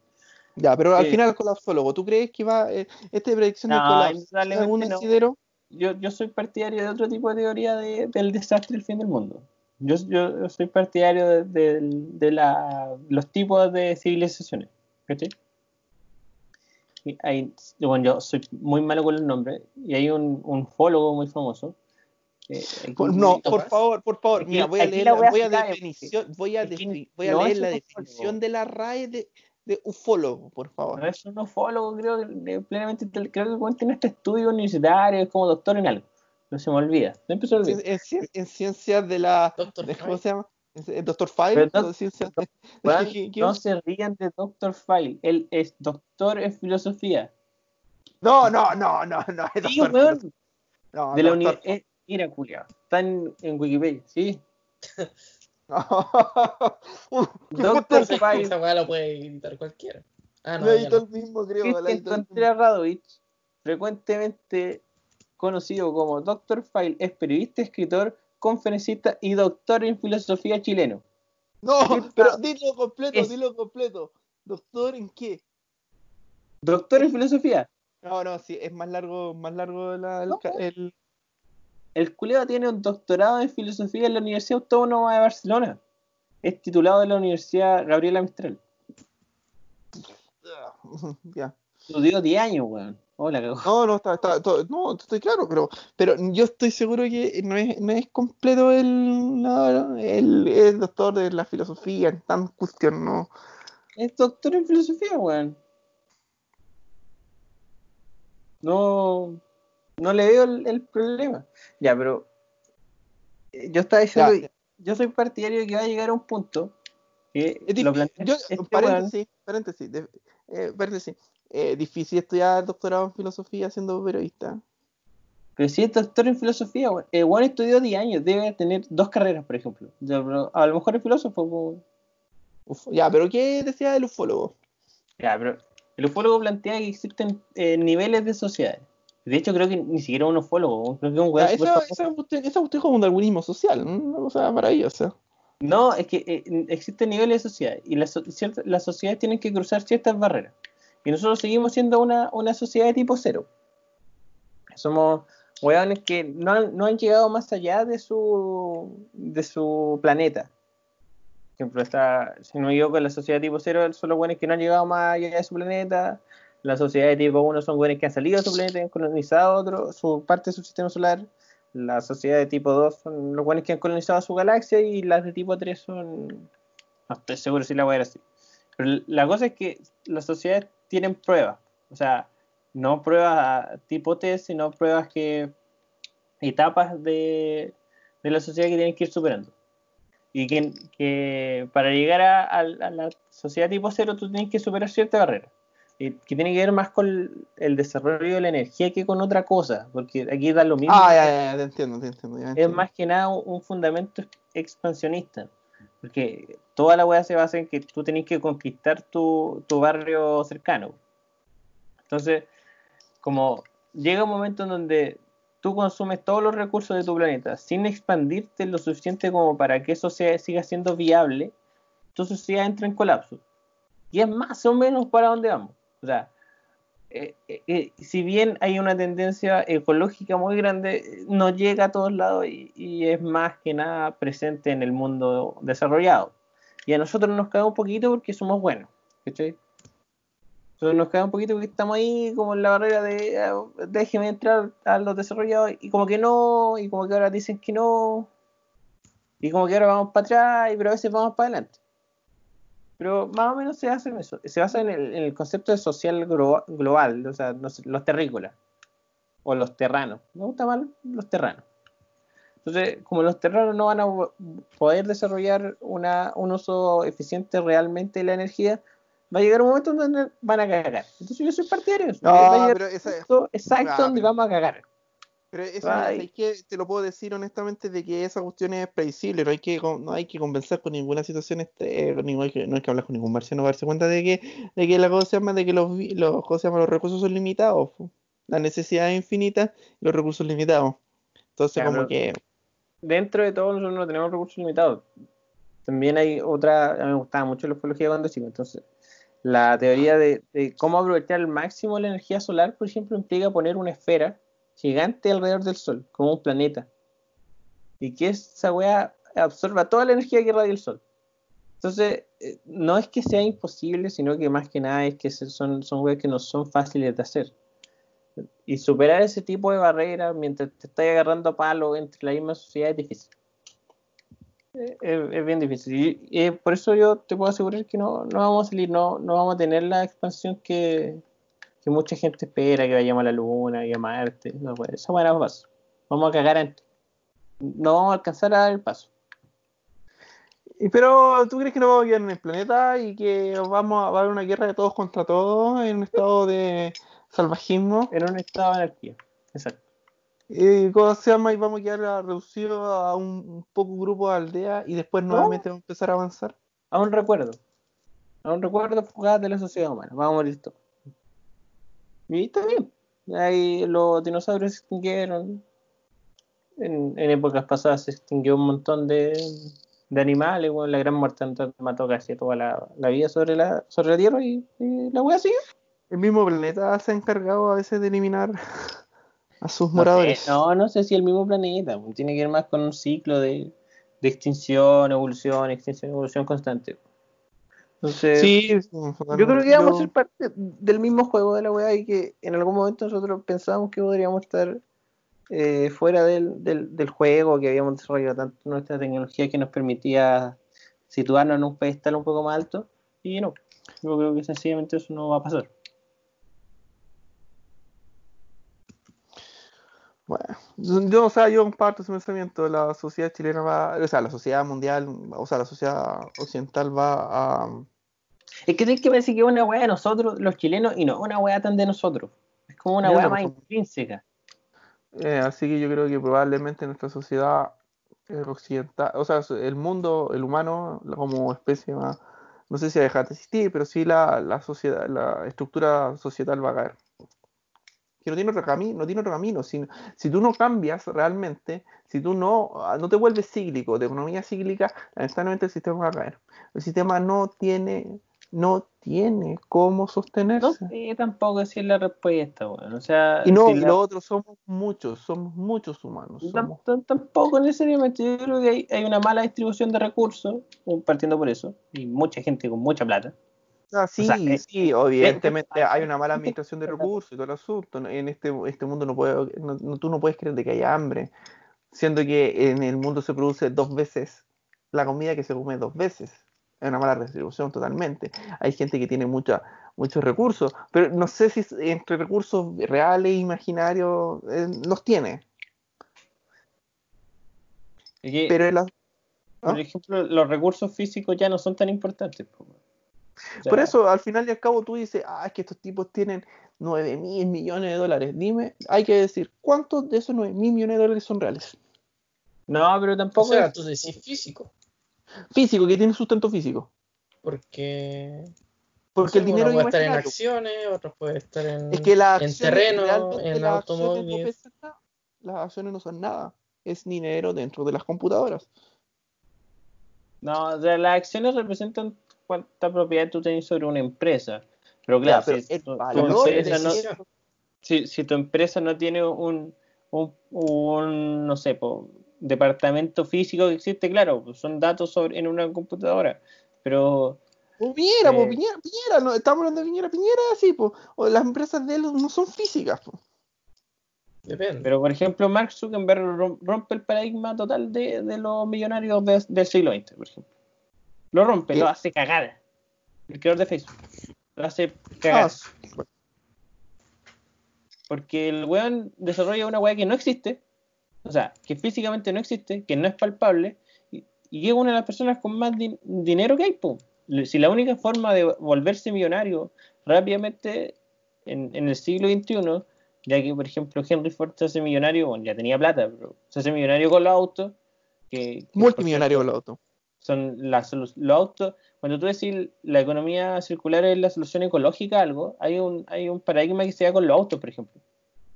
Ya, pero al final el colapsólogo, ¿tú crees que va eh, esta predicción del No, colapso? ¿tiene indudablemente algún no. Yo, yo soy partidario de otro tipo de teoría de- del desastre del fin del mundo. Yo, yo, soy partidario de, de- de la- los tipos de civilizaciones. ¿cachai? Y hay, bueno, yo soy muy malo con los nombres y hay un, un fólogo muy famoso. eh, no, por más. favor, por favor, mira, voy a leer la voy a definición, voy a, defi- voy a no leer la definición de la RAE de, de ufólogo, por favor. No es un ufólogo, creo que plenamente creo que tiene este estudio universitario, es como doctor en algo. No se me olvida. Se me olvida. En, en cien- en ciencias de la. Doctor de- ¿Cómo se llama? Doctor File. Pero doc- o ciencias de- Weón, ¿qué- qué- no se rían de Dr. File. Él es doctor en filosofía. no, no, no, no, no, es Sí, doctor- no, De la doctor- universidad. Mira, culiao. Está en, en Wikipedia, ¿sí? Uh, Doctor File. Esa weá la puede editar cualquiera. Ah, no, Lo editó el mismo, creo. mismo. Contreras Radovich, frecuentemente conocido como Dr. File, es periodista, escritor, conferencista y doctor en filosofía chileno. No, ¿Qué pero dilo completo, Es- dilo completo. ¿Doctor en qué? Doctor en filosofía. No, no, sí, es más largo, más largo la- el, el- El culeo tiene un doctorado en filosofía en la Universidad Autónoma de Barcelona. Es titulado de la Universidad Gabriela Mistral. ya. Estudió 10 años, weón. Hola, cagó. No, no, está, está, todo- no, estoy claro, pero, pero yo estoy seguro que no es, no es completo el, no, el, el doctor de la filosofía en tan cuestión, no. Es doctor en filosofía, weón. No, no le veo el, el problema. Ya, pero eh, yo estaba diciendo, Ya, yo soy partidario de que va a llegar a un punto que Es lo plantea yo, este weón. paréntesis, paréntesis, de- eh, paréntesis. Eh, difícil estudiar doctorado en filosofía siendo periodista. Pero si es doctor en filosofía, weón. El weón estudió 10 años, debe tener dos carreras, por ejemplo. A lo mejor es filósofo. Uf, ya, pero ¿qué decía el ufólogo? Ya, pero el ufólogo plantea que existen eh, niveles de sociedades. De hecho, creo que ni siquiera un ufólogo, creo que un weón esa, es como un darwinismo social, ¿no? una cosa maravillosa. No, es que eh, existen niveles de sociedad y las, so- ciertas- las sociedades tienen que cruzar ciertas barreras. Y nosotros seguimos siendo una, una sociedad de tipo cero. Somos hueones que no han, no han llegado más allá de su, de su planeta. Por ejemplo, está, si no me equivoco, la sociedad de tipo cero son los hueones que no han llegado más allá de su planeta. La sociedad de tipo 1 son hueones que han salido de su planeta y han colonizado otro, su parte de su sistema solar. La sociedad de tipo 2 son los buenos que han colonizado su galaxia y las de tipo 3 son... Seguro si la voy a decir. Pero la cosa es que las sociedades tienen pruebas. O sea, no pruebas tipo test, sino pruebas que... etapas de, de la sociedad que tienen que ir superando. Y que, que para llegar a, a la a la sociedad tipo 0 tú tienes que superar cierta barrera. Y que tiene que ver más con el desarrollo de la energía que con otra cosa. Porque aquí da lo mismo. Ah, ya, ya, ya, te entiendo, te entiendo. ya es más que nada un fundamento expansionista. Porque toda la weá se basa en que tú tenés que conquistar tu, barrio cercano. Entonces, como llega un momento en donde tú consumes todos los recursos de tu planeta sin expandirte lo suficiente como para que eso sea, siga siendo viable, tu sociedad entra en colapso. Y es más o menos para dónde vamos. O sea, eh, eh, eh, si bien hay una tendencia ecológica muy grande, no llega a todos lados y, es más que nada presente en el mundo desarrollado. Y a nosotros nos cae un poquito porque somos buenos. ¿cachai? Entonces nos cae un poquito porque estamos ahí como en la barrera de déjeme entrar a los desarrollados y como que no, y como que ahora dicen que no, y como que ahora vamos para atrás, pero a veces vamos para adelante. Pero más o menos se hace en eso, se basa en el, en el concepto de social glo- global, o sea, no sé, los terrícolas. o los terranos. Me gusta más los terranos. Entonces, como los terranos no van a po- poder desarrollar una, un uso eficiente realmente de la energía, va a llegar un momento donde van a cagar. Entonces yo soy partidario. de eso. No, Va a llegar pero esa- exacto donde pero- vamos a cagar. Pero eso es que te lo puedo decir honestamente de que esa cuestión es predecible, no hay que con- no hay que convencer con ninguna situación este, no hay que, no hay que hablar con ningún marciano para darse cuenta de que de que la cosa se llama de que los vi- los, ¿cómo se llama? los recursos son limitados, la necesidad es infinita y los recursos limitados. Entonces como que Dentro de todo nosotros no tenemos recursos limitados. También hay otra, a mí me gustaba mucho la ufología cuando chico, entonces la teoría de, de cómo aprovechar al máximo la energía solar, por ejemplo, implica poner una esfera gigante alrededor del Sol, como un planeta. Y que esa weá absorba toda la energía que irradia el Sol. Entonces, eh, no es que sea imposible, sino que más que nada es que son, son weas que no son fáciles de hacer. Y superar ese tipo de barreras mientras te estás agarrando palo entre la misma sociedad es difícil. Eh, Es, bien difícil. Y, y por eso yo te puedo asegurar que no, no vamos a salir, no, no vamos a tener la expansión que, que mucha gente espera, que vayamos a la Luna y a Marte. No, pues, manera va a pasar. Vamos a cagar antes. No vamos a alcanzar a dar el paso. y- pero tú crees que no vamos a quedar en el planeta y que vamos a va a haber una guerra de todos contra todos en un estado de salvajismo En un estado de anarquía. Exacto. y cómo se llama y vamos a quedar reducidos a un, un poco grupo de aldeas y después No. nuevamente vamos a empezar a avanzar. A un recuerdo. A un recuerdo fugaz de la sociedad humana. Vamos a morir todos. Y está bien. Ahí los dinosaurios se extinguieron. En, en épocas pasadas se extinguió un montón de, de animales. bueno, la gran muerte mató casi toda la, la vida sobre la, sobre la Tierra y, y la wea sigue. El mismo planeta se ha encargado a veces de eliminar a sus No sé, moradores. No, no sé si el mismo planeta. Tiene que ver más con un ciclo de, de extinción, evolución, extinción, evolución constante. Entonces, Sí, Yo creo que vamos a ser parte del mismo juego de la weá y que en algún momento nosotros pensábamos que podríamos estar eh, fuera del, del, del juego, que habíamos desarrollado tanto nuestra tecnología que nos permitía situarnos en un pedestal un poco más alto y no, yo creo que sencillamente eso no va a pasar. Bueno, yo, o sea, yo comparto ese pensamiento. La sociedad chilena va, o sea, la sociedad mundial, o sea, la sociedad occidental va a. Es que tienes que pensar que es una weá de nosotros, los chilenos, y no una weá tan de nosotros. Es como una weá no, más pues, intrínseca. eh, así que yo creo que probablemente nuestra sociedad occidental, o sea, el mundo, el humano, como especie va, no sé si va a dejar de existir, pero sí la, la sociedad, la estructura societal va a caer. Que no tiene otro camino, no tiene otro camino. Si, si tú no cambias realmente, si tú no, ah, no te vuelves cíclico, de economía cíclica, lamentablemente el sistema va a caer. El sistema no tiene, no tiene cómo No sostenerse. sé tampoco si es la respuesta. O sea, Y no, si y la- lo otro, somos muchos, somos muchos humanos. Somos, tam- Tampoco necesariamente, yo creo que hay, hay una mala distribución de recursos, partiendo por eso, y mucha gente con mucha plata. Ah, sí, sea, eh, sí, evidentemente eh, hay una mala eh, administración de eh, recursos y todo el asunto. En este, este mundo no puede, no- no- tú no puedes creer de que haya hambre, siendo que en el mundo se produce dos veces la comida que se come dos veces. Es una mala distribución totalmente. Hay gente que tiene mucha, muchos recursos, pero no sé si entre recursos reales e imaginarios eh, los tiene. Que, Pero la- por ¿Ah? ejemplo, los recursos físicos ya no son tan importantes. po. O sea, Por eso, al final y al cabo, tú dices, ah, es que estos tipos tienen 9 mil millones de dólares. Dime, hay que decir, ¿cuántos de esos 9 mil millones de dólares son reales? No, pero O tampoco. sea, es- tú decís físico, Físico, que tienen sustento físico. porque Porque el uno dinero es puede estar en acciones, otros puede estar en, Es que las en acciones, terreno, en las acciones no automóviles. Las acciones no son nada. Es dinero dentro de las computadoras. No, o sea, las acciones representan cuánta propiedad tú tienes sobre una empresa. Pero Ya, claro, pero si, tu- empresa no- si, si tu empresa no tiene un, un, un, no sé, po, departamento físico que existe, claro, pues son datos sobre, en una computadora. Pero O Piñera, po. Piñera, Piñera, no, estamos hablando de Piñera, Piñera, sí, po. O las empresas de él no son físicas, po. Depende. Pero, por ejemplo, Mark Zuckerberg rom- rompe el paradigma total de, de los millonarios de- del siglo XX, por ejemplo. Lo rompe, ¿Qué? lo hace cagada. El creador de Facebook. Lo hace Ah, cagada. Porque el weón desarrolla una weá que no existe, o sea, que físicamente no existe, que no es palpable, y, y es una de las personas con más din- dinero que hay, po. Si la única forma de volverse millonario rápidamente en, en el siglo XXI, ya que, por ejemplo, Henry Ford se hace millonario, bueno, ya tenía plata, pero se hace millonario con los autos, que, que, Multimillonario por con los autos. Son las los autos, cuando tú decís la economía circular es la solución ecológica a algo, hay un, hay un paradigma que se da con los autos, por ejemplo.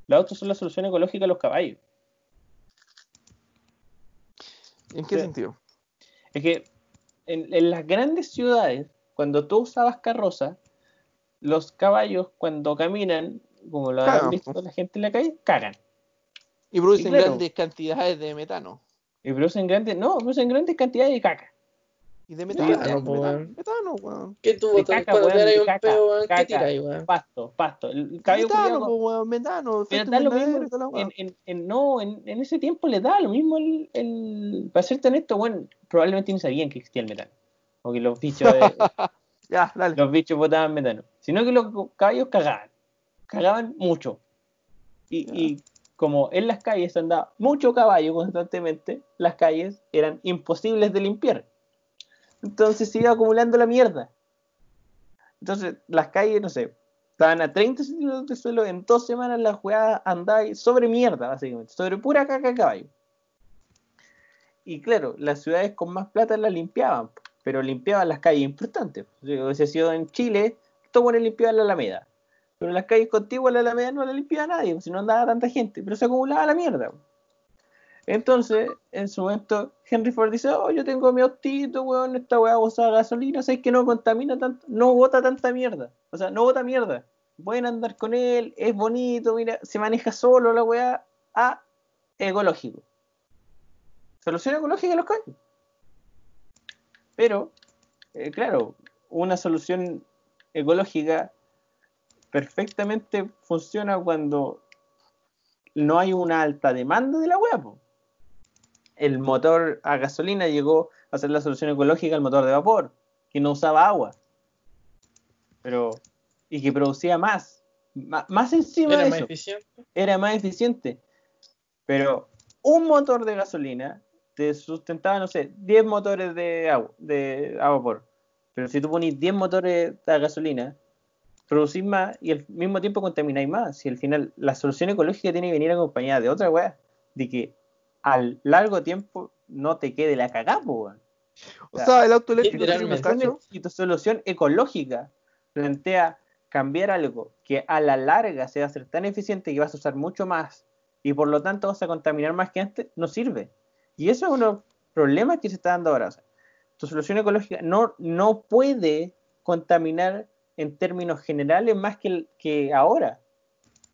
Los autos son la solución ecológica a los caballos. ¿En qué sentido? Es que en, en las grandes ciudades, cuando tú usabas carroza, los caballos cuando caminan, como lo han visto po. la gente en la calle, cagan. Y producen claro. grandes cantidades de metano. Y producen grandes, no, producen grandes cantidades de caca. Y de Metano, metano. metano, weón. metano, weón. ¿Qué tú botas cuando weón, te un caca, peo, weón? ¿Qué tiráis, weón? Pasto, pasto. El Metano, weón, metano. No, en, en ese tiempo le da lo mismo el, el para serte honesto, bueno, probablemente ni sabían que existía el metano, o que los bichos, de- Ya, dale. los bichos botaban metano, sino que los caballos cagaban, cagaban mucho, y, y como en las calles andaba mucho caballo constantemente, las calles eran imposibles de limpiar, entonces se iba acumulando la mierda, entonces las calles, no sé, estaban a 30 centímetros de suelo, en dos semanas la jugada andaba sobre mierda, básicamente, sobre pura caca de caballo. Y claro, las ciudades con más plata las limpiaban, pero limpiaban las calles importantes. Si hubiese sido en Chile, todo bueno limpiaban la Alameda. Pero las calles contiguas la Alameda no la limpiaba nadie, si no andaba tanta gente, pero se acumulaba la mierda. Entonces, en su momento, Henry Ford dice, oh, yo tengo mi autito, weón, esta weá usa gasolina, sabes que no contamina tanto, no bota tanta mierda. O sea, no bota mierda. Pueden andar con él, es bonito, mira, se maneja solo la weá a ecológico. Solución ecológica a los caballos. Pero, eh, claro, una solución ecológica perfectamente funciona cuando no hay una alta demanda de la weá. El motor a gasolina llegó a ser la solución ecológica al motor de vapor, que no usaba agua. Pero, y que producía más. Más encima Era de más eso eficiente. era más eficiente. Pero un motor de gasolina te sustentaba, no sé, 10 motores de agua, de a vapor. Pero si tú pones 10 motores de gasolina, producís más y al mismo tiempo contamináis más. Si al final la solución ecológica tiene que venir acompañada de otra weá, de que al largo tiempo no te quede la cagada, weón. O sea, el auto eléctrico tiene un Literalmente. cacho. Y tu solución ecológica plantea cambiar algo que a la larga se va a ser tan eficiente que vas a usar mucho más y por lo tanto vas a contaminar más que antes, no sirve. Y eso es uno de los problemas que se está dando ahora. O sea, tu solución ecológica no, no puede contaminar en términos generales más que, el- que ahora.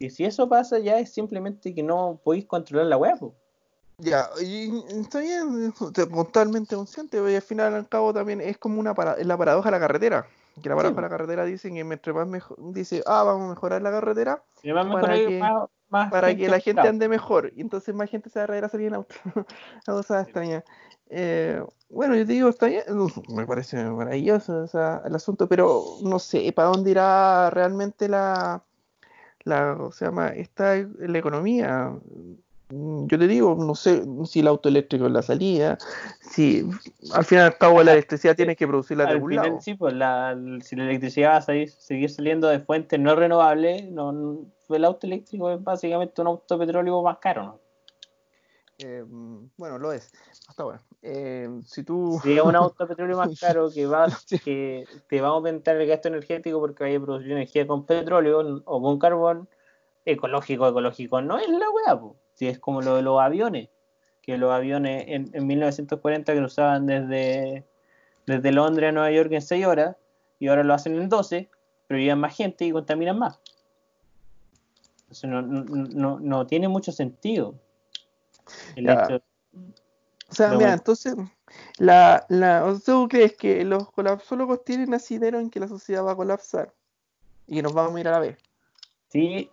Y si eso pasa ya es simplemente que no podéis controlar la web. Ya, y está bien, totalmente consciente, pero al final al cabo también es como una para, es la paradoja de la carretera. Que la paradoja de la carretera dicen que mientras más mejor, dice, ah, vamos a mejorar la carretera Y Para mejorar que- más- más para que la gente ande mejor. Y entonces más gente se va a reír a salir en auto. Una cosa extraña. Eh, bueno, yo te digo, está bien, me parece maravilloso o sea, el asunto, pero no sé para dónde irá realmente la, la, ¿cómo se llama? Esta, la economía. Mm, Yo te digo, no sé si el auto eléctrico es la salida, si al fin y al cabo la electricidad tiene que producirla de Al algún final, lado. sí, pues la, si la electricidad va a salir- seguir saliendo de fuentes no renovables, no, el auto eléctrico es básicamente un auto petróleo más caro. ¿no? Eh, bueno, lo es, hasta ahora. Eh, si tú... Si es un auto petróleo más caro que va que te va a aumentar el gasto energético porque vaya a producir energía con petróleo o con carbón, ecológico, ecológico, no es la weá, po. Si es como lo de los aviones, que los aviones en, en 1940 cruzaban desde, desde Londres a Nueva York en 6 horas y ahora lo hacen en 12, pero llevan más gente y contaminan más. Entonces no, no, no, no tiene mucho sentido. El Ya. hecho- O sea, mira, entonces, la, la, o sea, ¿tú crees que los colapsólogos tienen asidero en que la sociedad va a colapsar? Y que nos vamos a ir a la vez. Sí,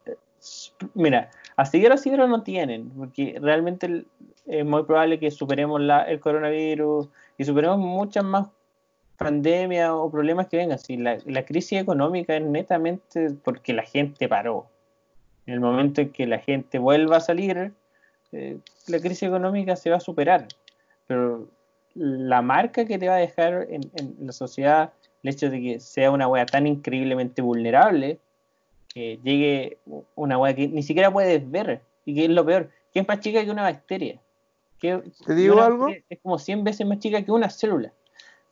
mira, los hidros no tienen, porque realmente es muy probable que superemos el coronavirus y superemos muchas más pandemias o problemas que vengan. Si la, la crisis económica es netamente porque la gente paró. En el momento en que la gente vuelva a salir, eh, la crisis económica se va a superar. Pero la marca que te va a dejar en, en la sociedad, el hecho de que sea una wea tan increíblemente vulnerable, que llegue una wea que ni siquiera puedes ver, y que es lo peor, que es más chica que una bacteria. Que, ¿Te digo algo? Es como 100 veces más chica que una célula.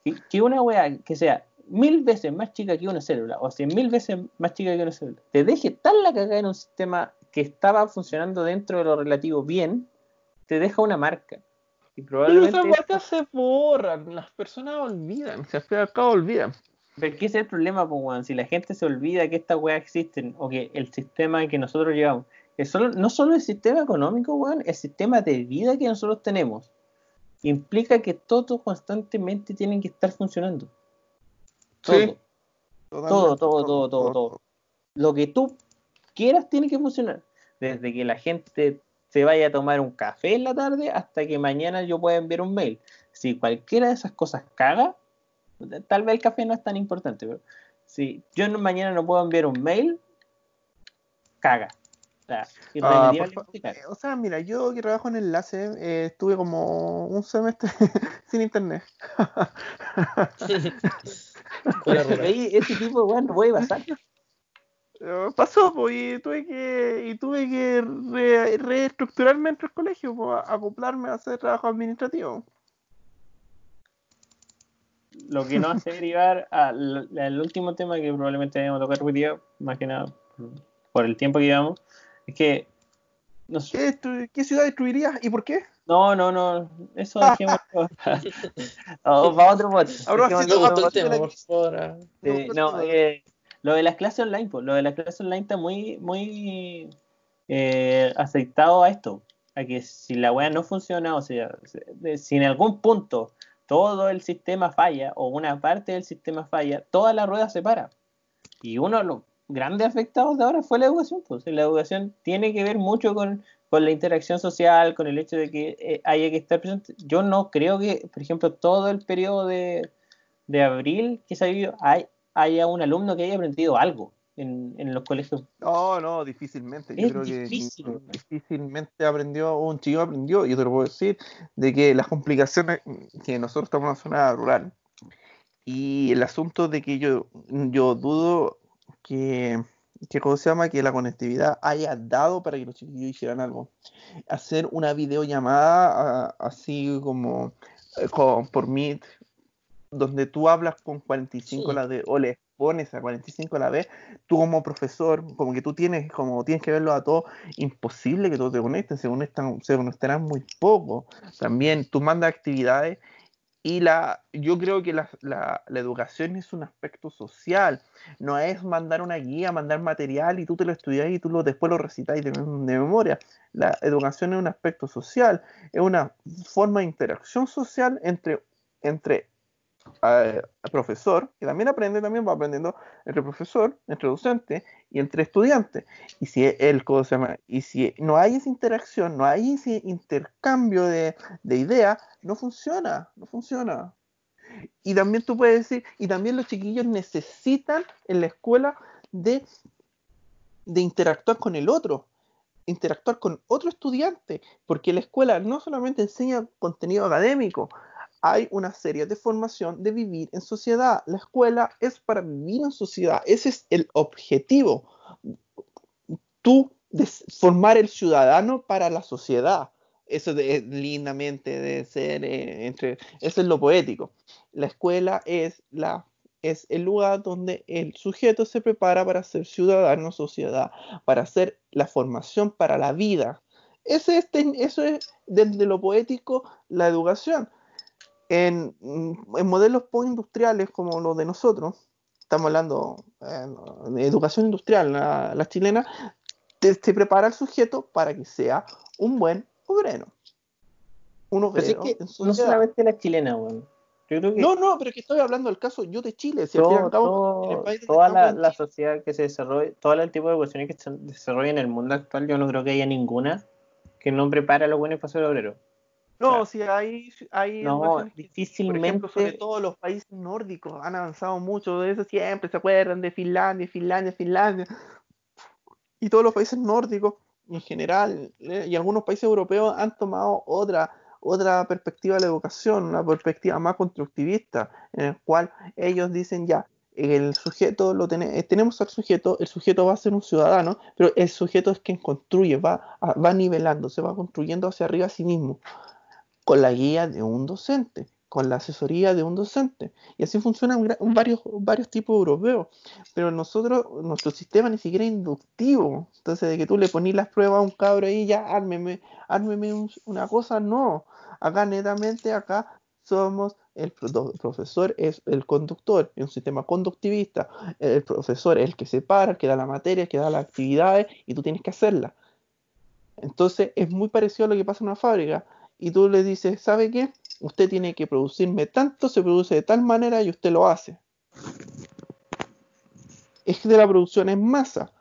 Que, que una wea que sea mil veces más chica que una célula, o cien mil veces más chica que una célula, te deje tan la cagada en un sistema que estaba funcionando dentro de lo relativo bien, te deja una marca. Y Pero probablemente... esas marcas se borran, las personas olvidan, se al cabo olvidan. Pero ¿qué es el problema, pues, weón? Si la gente se olvida que estas weas existen o que el sistema que nosotros llevamos, es solo, no solo el sistema económico, weón, el sistema de vida que nosotros tenemos, implica que todo constantemente tienen que estar funcionando. Todo. Sí. Todo, todo, todo, todo, todo. Lo que tú quieras tiene que funcionar. Desde que la gente se vaya a tomar un café en la tarde hasta que mañana yo pueda enviar un mail. Si cualquiera de esas cosas caga, tal vez el café no es tan importante, pero si yo no- mañana no puedo enviar un mail, caga. O sea, Ah, por eh, o sea, mira, yo que trabajo en enlace, eh, estuve como un semestre sin internet. Ese tipo de weón no puede pasar. Eh, Pasó, pues, y tuve que, y tuve que re- reestructurarme entre el colegio, pues, a- acoplarme a hacer trabajo administrativo. Lo que no hace derivar al, al último tema que probablemente a tocar hoy día, más que nada por- el tiempo que llevamos, es que nos- ¿Qué, ciudad destruirías y por qué? no, no, no, eso dejémoslo oh, para otro podcast. Ahora sí, no, otro el no, tema, no, por favor. no, eh, lo de las clases online, pues, lo de las clases online está muy, muy eh, aceitado a esto, a que si la web no funciona, o sea, si en algún punto todo el sistema falla o una parte del sistema falla, toda la rueda se para. Y uno de los grandes afectados de ahora fue la educación, pues la educación tiene que ver mucho con, con la interacción social, con el hecho de que eh, haya que estar presente. Yo no creo que, por ejemplo, todo el periodo de, de abril que se ha vivido, hay, haya un alumno que haya aprendido algo en, en los colegios. No, no, difícilmente. Yo Es creo difícil. que difícilmente aprendió, un chico aprendió, yo te lo puedo decir, de que las complicaciones, que nosotros estamos en una zona rural, y el asunto de que yo, yo dudo que, que, ¿cómo se llama? Que la conectividad haya dado para que los chiquillos hicieran algo. Hacer una videollamada así como eh, con- por Meet, donde tú hablas con 45 Sí. la de, o les pones a 45 a la vez, tú como profesor, como que tú tienes, como tienes que verlo a todos, imposible que todos te conecten, se conectan, se conectarán muy poco. También tú mandas actividades y la, yo creo que la, la- educación es un aspecto social, no es mandar una guía, mandar material y tú te lo estudias y tú lo, después lo recitas de, de memoria. La educación es un aspecto social, es una forma de interacción social entre, entre eh, profesor, que también aprende, también va aprendiendo entre profesor, entre docente y entre estudiante. Y si el ¿cómo? Y si no hay esa interacción, no hay ese intercambio de, de ideas, no funciona, no funciona. Y también tú puedes decir, y también los chiquillos necesitan en la escuela de, de interactuar con el otro, interactuar con otro estudiante, porque la escuela no solamente enseña contenido académico, hay una serie de formación de vivir en sociedad. La escuela es para vivir en sociedad, ese es el objetivo. Tú formar el ciudadano para la sociedad. Eso de, lindamente de ser eh, entre, eso es lo poético. La escuela es el lugar donde el sujeto se prepara para ser ciudadano sociedad, para hacer la formación para la vida. Es, eso es desde lo poético la educación. En, en modelos postindustriales como los de nosotros, estamos hablando eh, de educación industrial, la, la chilena, te, te prepara al sujeto para que sea un buen obrero. Un Pero es obrero que no solamente la chilena, weón. Yo creo que No, no, pero que estoy hablando del caso yo de Chile. Si todo- todo- en el país toda la, sociedad que se desarrolla, todo el tipo de cuestiones que se desarrollan en el mundo actual, yo no creo que haya ninguna que no prepare a los buenos para ser obreros. No, si hay, hay No, que- Por difícilmente. ejemplo, sobre todo los países nórdicos han avanzado mucho de eso, siempre se acuerdan de Finlandia, Finlandia, Finlandia. y todos los países nórdicos en general eh, y algunos países europeos han tomado otra otra perspectiva de la educación, una perspectiva más constructivista, en el cual ellos dicen ya, el sujeto lo eh, tenemos al sujeto, el sujeto va a ser un ciudadano, pero el sujeto es quien construye, va, va nivelando, se va construyendo hacia arriba a sí mismo, con la guía de un docente, con la asesoría de un docente. Y así funcionan varios, varios tipos europeos. Pero nosotros, nuestro sistema ni siquiera es inductivo. Entonces, de que tú le ponís las pruebas a un cabro ahí, ya, ármeme, ármeme un- una cosa, no. Acá netamente, acá somos, el pro- profesor es el conductor, es un sistema conductivista. El profesor es el que separa, el que da la materia, el que da las actividades y tú tienes que hacerlas. Entonces es muy parecido a lo que pasa en una fábrica. Y tú le dices, ¿sabe qué? Usted tiene que producirme tanto, se produce de tal manera y usted lo hace. Es de la producción en masa.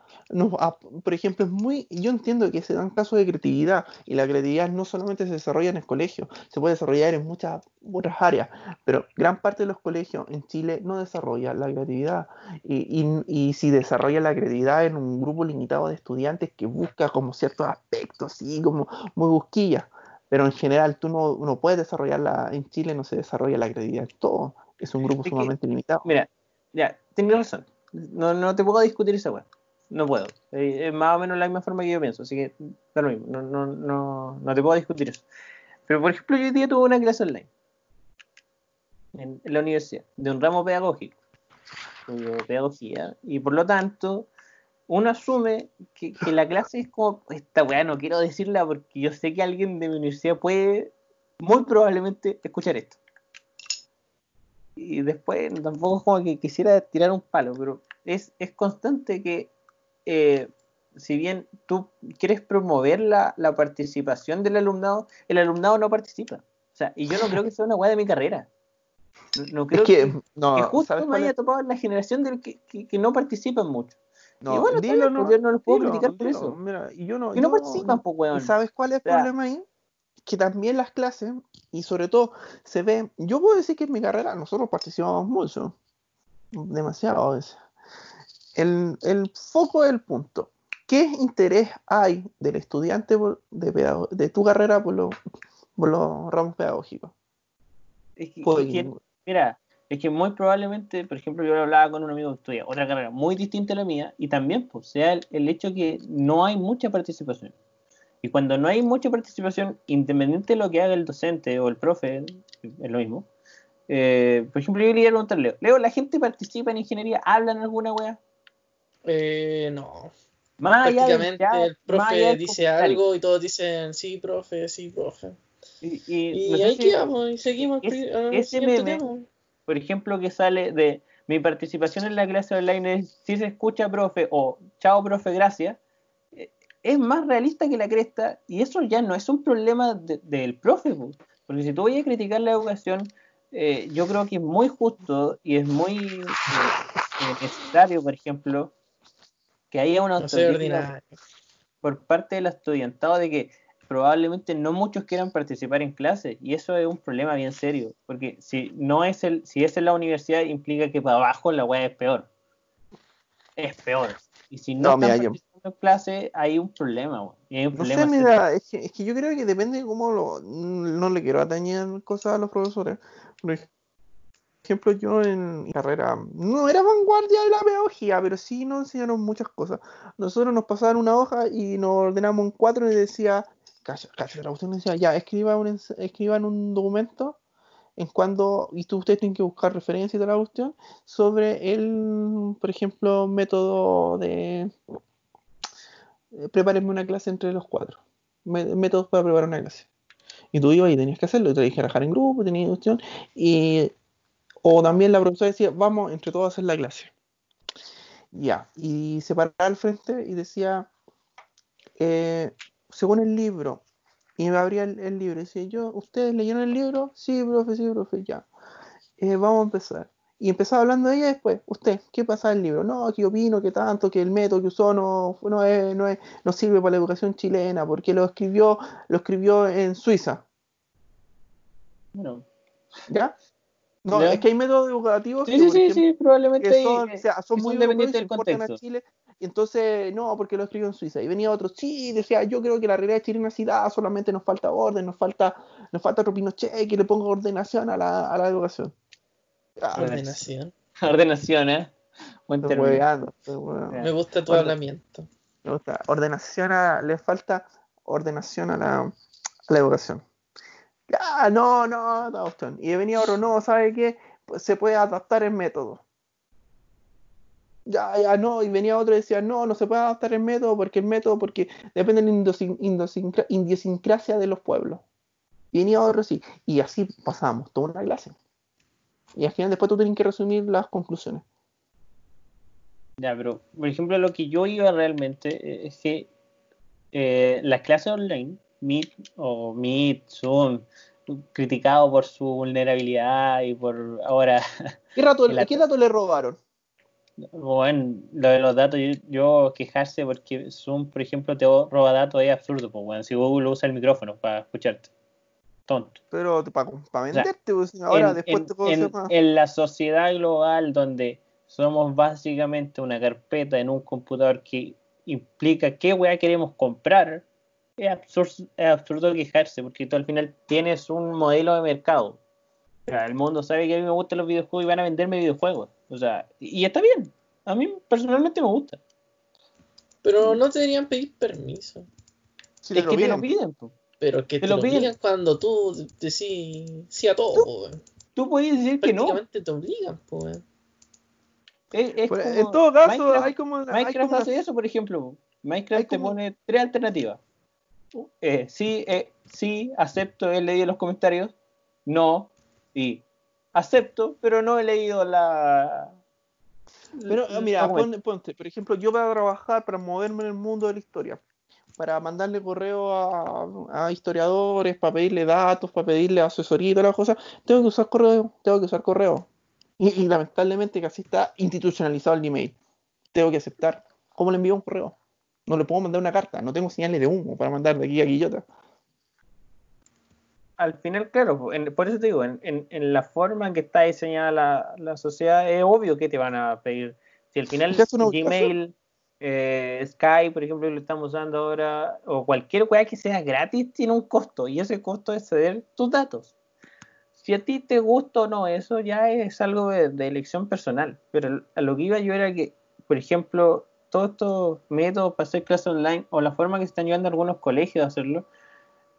Por ejemplo, es muy. Yo entiendo que se dan casos de creatividad y la creatividad no solamente se desarrolla en el colegio, se puede desarrollar en muchas otras áreas, pero gran parte de los colegios en Chile no desarrolla la creatividad y, si desarrolla la creatividad en un grupo limitado de estudiantes que busca como ciertos aspectos, así como muy busquilla, pero en general tú no, no puedes desarrollarla en Chile, no se desarrolla la creatividad en todo, es un grupo Es que- sumamente limitado. Mira, ya, tienes razón. No, no te puedo discutir esa weá. No puedo. Eh, Es más o menos la misma forma que yo pienso, así que da lo mismo. No, no, no, no te puedo discutir eso. Pero, por ejemplo, yo hoy día tuve una clase online en, en la universidad, de un ramo pedagógico, de pedagogía, y por lo tanto, uno asume que, que la clase es como, esta weá no quiero decirla porque yo sé que alguien de mi universidad puede, muy probablemente, escuchar esto. Y después tampoco es como que quisiera tirar un palo, pero es, es constante que eh, si bien tú quieres promover la, la participación del alumnado, el alumnado no participa. O sea, y yo no creo que sea una weá de mi carrera. No, no creo Es que, que, no, que justo ¿sabes me haya es? tocado en la generación del que, que, que no participan mucho. No, y bueno, dilo, pues, yo no los puedo dilo, criticar por dilo. eso. Mira, y yo no, Y no yo- participan, pues, weón. ¿Y sabes cuál es el O sea- problema ahí? Que también las clases, y sobre todo se ve, yo puedo decir que en mi carrera nosotros participamos mucho, demasiado a veces. El, el foco del punto. ¿Qué interés hay del estudiante de, pedago- de tu carrera por, los por los ramos pedagógicos? Es que- Por- es que- mira, es que muy probablemente, por ejemplo, yo hablaba con un amigo que estudia otra carrera muy distinta a la mía, y también pues, sea el, el hecho que no hay mucha participación. Y cuando no hay mucha participación, independiente de lo que haga el docente o el profe, es lo mismo. eh, por ejemplo, yo le iba a preguntar Leo, Leo, ¿la gente participa en ingeniería? ¿Hablan alguna wea? Eh, no. Más allá chat, el más allá profe dice algo y todos dicen sí, profe, sí, profe. Y, y Y no sé ahí quedamos y seguimos es- al ese siguiente meme- tema. Por ejemplo, que sale de mi participación en la clase online es si se escucha, profe, o chao, profe, gracias, eh, es más realista que la cresta y eso ya no es un problema de- del profe, po. porque si tú voy a criticar la educación, eh, yo creo que es muy justo y es muy eh, necesario, por ejemplo, que haya una No ordinario. por parte del estudiantado de que probablemente no muchos quieran participar en clases y eso es un problema bien serio porque si no es el si es en la universidad implica que para abajo la weá es peor es peor y si no, No, mira, yo- en clase hay un problema weón, y hay un No problema sé, serio. mira, es que, es que yo creo que depende de cómo lo... No le quiero atañer cosas a los profesores. Por ejemplo, yo en mi carrera no era vanguardia de la pedagogía, pero sí nos enseñaron muchas cosas. Nosotros nos pasaban una hoja y nos ordenamos en cuatro y decía, cacha, la cuestión decía, ya, escriba un, escriban un documento en cuando, y tú, ustedes tienen que buscar referencia y toda la cuestión, sobre el, por ejemplo, método de eh, prepárenme una clase entre los cuatro. Métodos para preparar una clase. Y tú ibas y tenías que hacerlo, y te que trabajar en grupo, tenías cuestión, y o también la profesora decía, vamos entre todos a hacer la clase. Ya, y se paraba al frente y decía, eh, según el libro, y me abría el, el libro, y decía yo, ¿ustedes leyeron el libro? Sí, profe, sí, profe, ya. Eh, vamos a empezar. Y empezaba hablando de ella después, usted, ¿qué pasa del libro? No, que opino que tanto, que el método que usó no, no, es, no, es- no sirve para la educación chilena, porque lo escribió, lo escribió en Suiza, Bueno, ¿ya? No, ¿Ya? es que hay métodos educativos Sí, que, sí, por sí, ejemplo, sí, probablemente que hay- son, eh, o sea, son que muy dependientes del se importan a contexto. Chile. Y entonces, no, porque lo escribió en Suiza. Y venía otro, sí, decía, yo creo que la realidad chilena sí da, solamente nos falta orden, nos falta, nos falta otro Pinochet que le ponga ordenación a la, a la educación. Ah. Ordenación. Ordenación, ¿eh? Buen estoy término. hueveando, estoy hueveando. Ya. Me gusta tu Orden- hablamiento. Me gusta. Ordenación a, le falta ordenación a la, a la educación. Ya, no, no, no, cuestión. Y venía otro, no, ¿sabe qué? Pues se puede adaptar el método. Ya, ya, no, y venía otro y decía, no, no se puede adaptar el método porque el método, porque depende de la idiosincrasia de los pueblos. Y venía otro sí, y así pasábamos toda una clase. Y al final después tú tienes que resumir las conclusiones. Ya, pero por ejemplo, lo que yo iba realmente eh, es que eh, las clases online, Meet o Meet, Zoom, criticado por su vulnerabilidad y por ahora, ¿Qué, rato, la- ¿qué dato le robaron? bueno, lo de los datos, yo, yo quejarse porque Zoom, por ejemplo, te roba datos es absurdo, pues, bueno, si Google usa el micrófono para escucharte, tonto. Pero para venderte, pues, ahora en, después en- te ¿cómo se en- en la sociedad global donde somos básicamente una carpeta en un computador que implica qué weá queremos comprar, es absurdo, es absurdo quejarse porque tú al final tienes un modelo de mercado. O sea, el mundo sabe que a mí me gustan los videojuegos y van a venderme videojuegos. O sea, y, y está bien. A mí personalmente me gusta. Pero no te deberían pedir permiso. Si es te lo que te lo piden. po. Pero que Te te, lo lo piden. cuando tú decís sí a todo, weón. Tú puedes decir que no. Prácticamente te obligan, po, weón. Es, es Pero como en todo caso, Minecraft- hay como. hay Minecraft como- hace eso, por ejemplo. Minecraft hay como- te pone tres alternativas. Eh, sí, eh, sí, acepto, he leído los comentarios. No, y acepto, pero no he leído la. Pero mira, pon- ponte, por ejemplo, yo para trabajar, para moverme en el mundo de la historia, para mandarle correo a, a historiadores, para pedirle datos, para pedirle asesoría y todas las cosas, tengo que usar correo, tengo que usar correo. Y, y lamentablemente así está institucionalizado el email. Tengo que aceptar. ¿Cómo le envío un correo? No le puedo mandar una carta, no tengo señales de humo para mandar de aquí a Quillota. Al final, claro, en- por eso te digo, en, en- en la forma en que está diseñada la, la sociedad, es obvio que te van a pedir. Si al final ¿Ya es una Gmail, eh, Skype, por ejemplo, lo estamos usando ahora, o cualquier weá que sea gratis, tiene un costo, y ese costo es ceder tus datos. Si a ti te gusta o no, eso ya es algo de, de elección personal. Pero a lo que iba yo era que, por ejemplo, todos estos métodos para hacer clases online, o la forma que están llevando algunos colegios a hacerlo,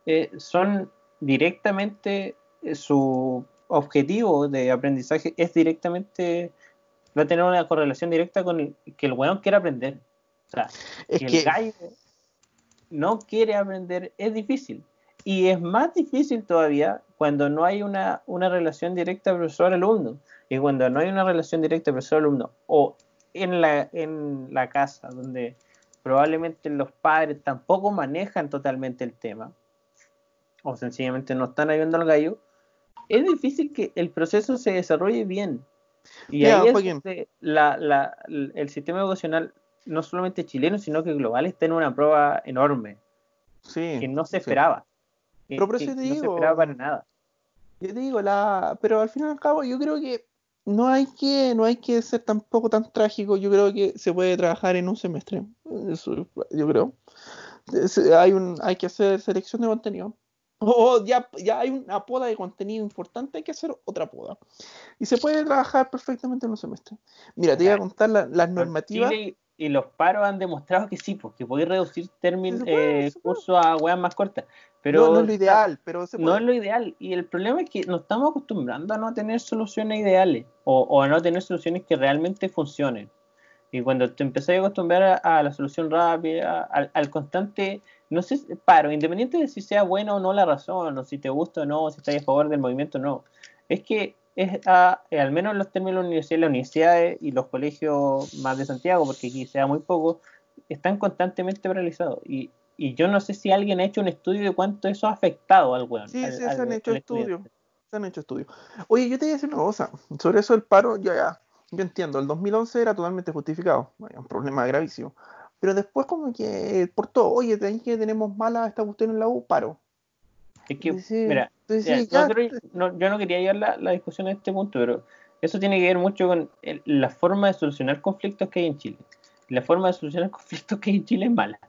eh, son directamente eh, su objetivo de aprendizaje es directamente va a tener una correlación directa con el, que el weón quiere aprender. O sea, Es que, el gallo no quiere aprender es difícil. Y es más difícil todavía cuando no hay una, una relación directa profesor-alumno. Y cuando no hay una relación directa profesor-alumno o en la, en la casa donde probablemente los padres tampoco manejan totalmente el tema o sencillamente no están ayudando al gallo, es difícil que el proceso se desarrolle bien. Y Mira, ahí es la, la- el sistema educacional, no solamente chileno, sino que global, está en una prueba enorme, sí, que no se sí. esperaba. Que- Pero por que eso te no se digo, esperaba para nada. Yo te digo, la... pero al fin y al cabo yo creo que no hay que, no hay que ser tampoco tan trágico, yo creo que se puede trabajar en un semestre, eso yo creo. Hay, un, hay que hacer selección de contenido. O ya, ya hay una poda de contenido importante, hay que hacer otra poda. Y se puede trabajar perfectamente en un semestre. Mira, te voy a contar la- las normativas. Chile y, los paros han demostrado que sí, porque podéis reducir términos, eh, cursos a weas más cortas. Pero no, no es lo ideal, pero se no puede. es lo ideal. Y el problema es que nos estamos acostumbrando a no tener soluciones ideales o, o a no tener soluciones que realmente funcionen. Y cuando te empezás a acostumbrar a, a la solución rápida, al, al constante, no sé, paro, independiente de si sea buena o no la razón, o si te gusta o no, o si estás a favor del movimiento o no, es que es a- eh, al menos en los términos de la universidad, las universidades y los colegios más de Santiago, porque aquí sea muy poco, están constantemente paralizados. Y, y yo no sé si alguien ha hecho un estudio de cuánto eso ha afectado al weón. Sí, al- sí, se al- han hecho estudios. Se han hecho estudios. Oye, yo te voy a decir una cosa. Sobre eso el paro, ya, ya. Yo entiendo, el 2011 era totalmente justificado. Hay un problema gravísimo. Pero después como que por todo, oye, ¿tenés que tenemos mala esta cuestión en la U? Paro. Es que, Sí, mira, sí, ya, sí, ya, nosotros- no- yo no quería llevar la, la discusión a este punto, pero eso tiene que ver mucho con el- la forma de solucionar conflictos que hay en Chile. La forma de solucionar conflictos que hay en Chile es mala.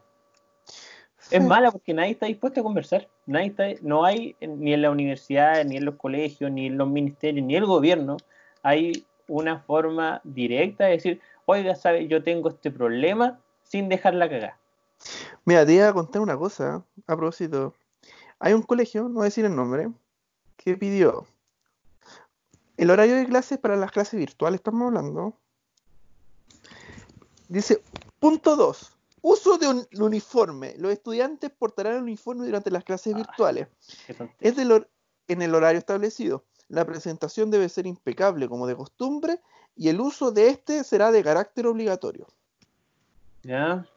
Es Sí. mala porque nadie está dispuesto a conversar. Nadie está, no hay ni en la universidad, ni en los colegios, ni en los ministerios, ni en el gobierno, hay una forma directa de decir, oiga, sabe, yo tengo este problema sin dejarla cagar. Mira, te iba a contar una cosa a propósito. Hay un colegio, no voy a decir el nombre, que pidió el horario de clases para las clases virtuales, estamos hablando. Dice, punto 2. Uso de un uniforme. Los estudiantes portarán el uniforme durante las clases Ah. virtuales. Es del en el horario establecido. La presentación debe ser impecable como de costumbre y el uso de este será de carácter obligatorio. ¿Ya?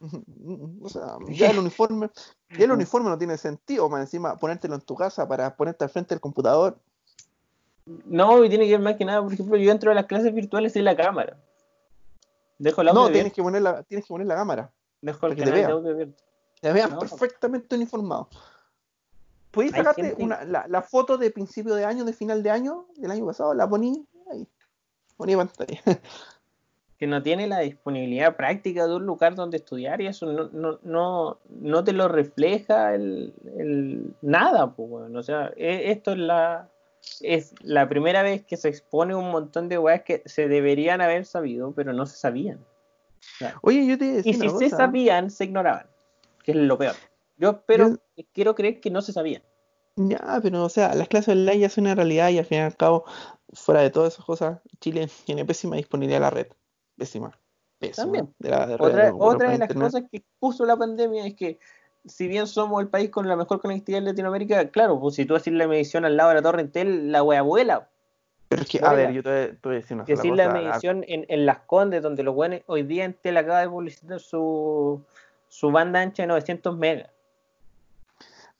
O sea, ya el uniforme, ya el uniforme no tiene sentido, más encima ponértelo en tu casa para ponerte al frente del computador. No, y tiene que ver más que nada, por ejemplo, yo entro a las clases virtuales en la cámara. Dejo el audio No, abierto, tienes que poner la, tienes que poner la cámara. dejo el te de vean. audio abierto. Te vean No. perfectamente uniformado. ¿Puedes sacarte gente- una, la, la foto de principio de año, de final de año, del año pasado? La poní ahí. Poní pantalla. Que no tiene la disponibilidad práctica de un lugar donde estudiar y eso no, no, no, no te lo refleja el, el nada, pues. O sea, e- esto es la, es la primera vez que se expone un montón de weas que se deberían haber sabido, pero no se sabían. Oye, yo te a Y si se sabían, se ignoraban, que es lo peor. Yo espero, quiero creer que no se sabían. Ya, pero o sea, las clases online ya son una realidad y al fin y al cabo, fuera de todas esas cosas, Chile tiene pésima disponibilidad de la red. Pésima. Pésima. También. De la Otra, de- otra de las internet. cosas que puso la pandemia es que si bien somos el país con la mejor conectividad en Latinoamérica, claro, pues si tú haces la medición al lado de la torre Entel, la wea vuela. Pero es que, a ver, yo te, voy- te voy a decir una sola si la cosa. medición en, en Las Condes, donde los buenos, hoy día Entel acaba de publicitar su, su banda ancha de 900 megas.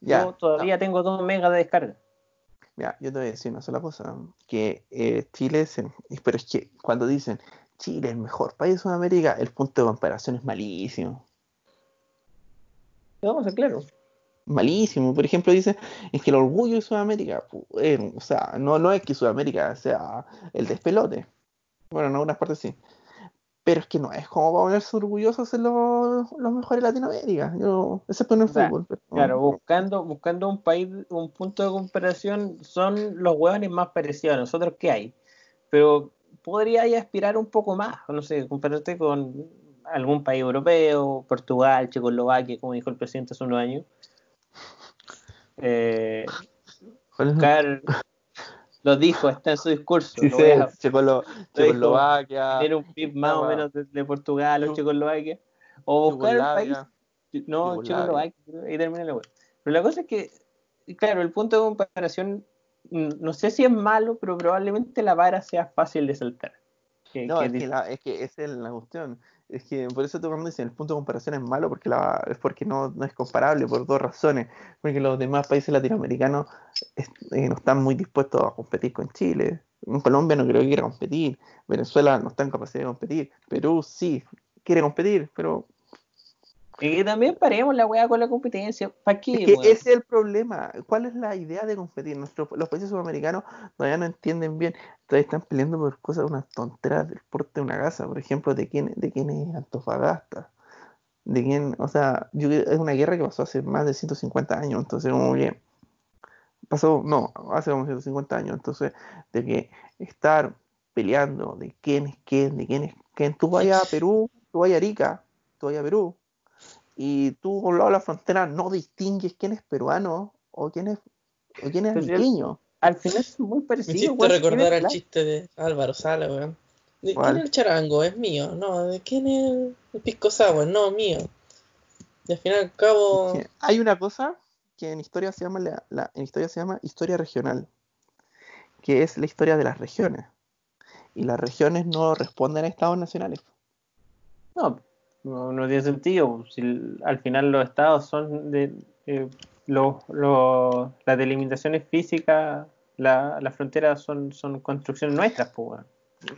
Ya, Yo todavía tengo 2 megas de descarga. Mira, yo te voy a decir una sola cosa, que eh, Chile es, el- pero es que cuando dicen Chile es el mejor país de Sudamérica, el punto de comparación es malísimo, Vamos a ser claros. malísimo. Por ejemplo, dicen, es que el orgullo de Sudamérica, eh, o sea, no, no es que Sudamérica sea el despelote, bueno, en algunas partes sí, pero es que no es como para ponerse orgullosos en los, los mejores de Latinoamérica, yo, excepto en el O sea, fútbol. pero- Claro, buscando, buscando un país, un punto de comparación, son los hueones más parecidos a nosotros que hay. Pero podría aspirar un poco más, no sé, compararte con algún país europeo, Portugal, Checoslovaquia, como dijo el presidente hace unos años. Eh, buscar, lo dijo, está en su discurso. Sí, lo sí, voy a Checolo- Checoslovaquia, tener un PIB más o menos de, de Portugal o Checoslovaquia. O buscar el país no. Checoslovaquia, ahí termina la web. Pero la cosa es que, claro, el punto de comparación, no sé si es malo, pero probablemente la vara sea fácil de saltar. Que- No, que es que, la, es que esa es la cuestión. Es que por eso te cuando dicen el punto de comparación es malo porque la, es porque no, no es comparable por dos razones. Porque los demás países latinoamericanos es- eh, no están muy dispuestos a competir con Chile. En Colombia no creo que quiera competir. Venezuela no está en capacidad de competir. Perú sí quiere competir, pero Y que también paremos la weá con la competencia. ¿Para qué? es que ese es el problema. ¿Cuál es la idea de competir? Nuestros, los países sudamericanos todavía no entienden bien. Todavía están peleando por cosas, unas tonteras del porte de una casa. Por ejemplo, de quién, de quién es Antofagasta. De quién, o sea, yo es una guerra que pasó hace más de 150 años. Entonces, como que pasó, no, hace como 150 años. Entonces, de que estar peleando de quién es quién, de quién es quién. Tú vayas a Perú, tú vayas a Arica, tú vayas a Perú y tú por lado de la frontera no distingues quién es peruano o quién es, o quién es ariqueño. Al final es muy Me parecido. hiciste weón, recordar al chiste de Álvaro Sala, weón. ¿De ¿Cuál? quién es el charango? Es mío. No, ¿de quién es el pisco sour? No, mío. Y al fin y al cabo, Hay una cosa que en historia se llama la, la- en historia se llama historia regional, que es la historia de las regiones. Y las regiones no responden a estados nacionales. No, no, no tiene sentido. Si al final los estados son de. eh, los- las delimitaciones físicas, la- las fronteras son, son construcciones nuestras, pues.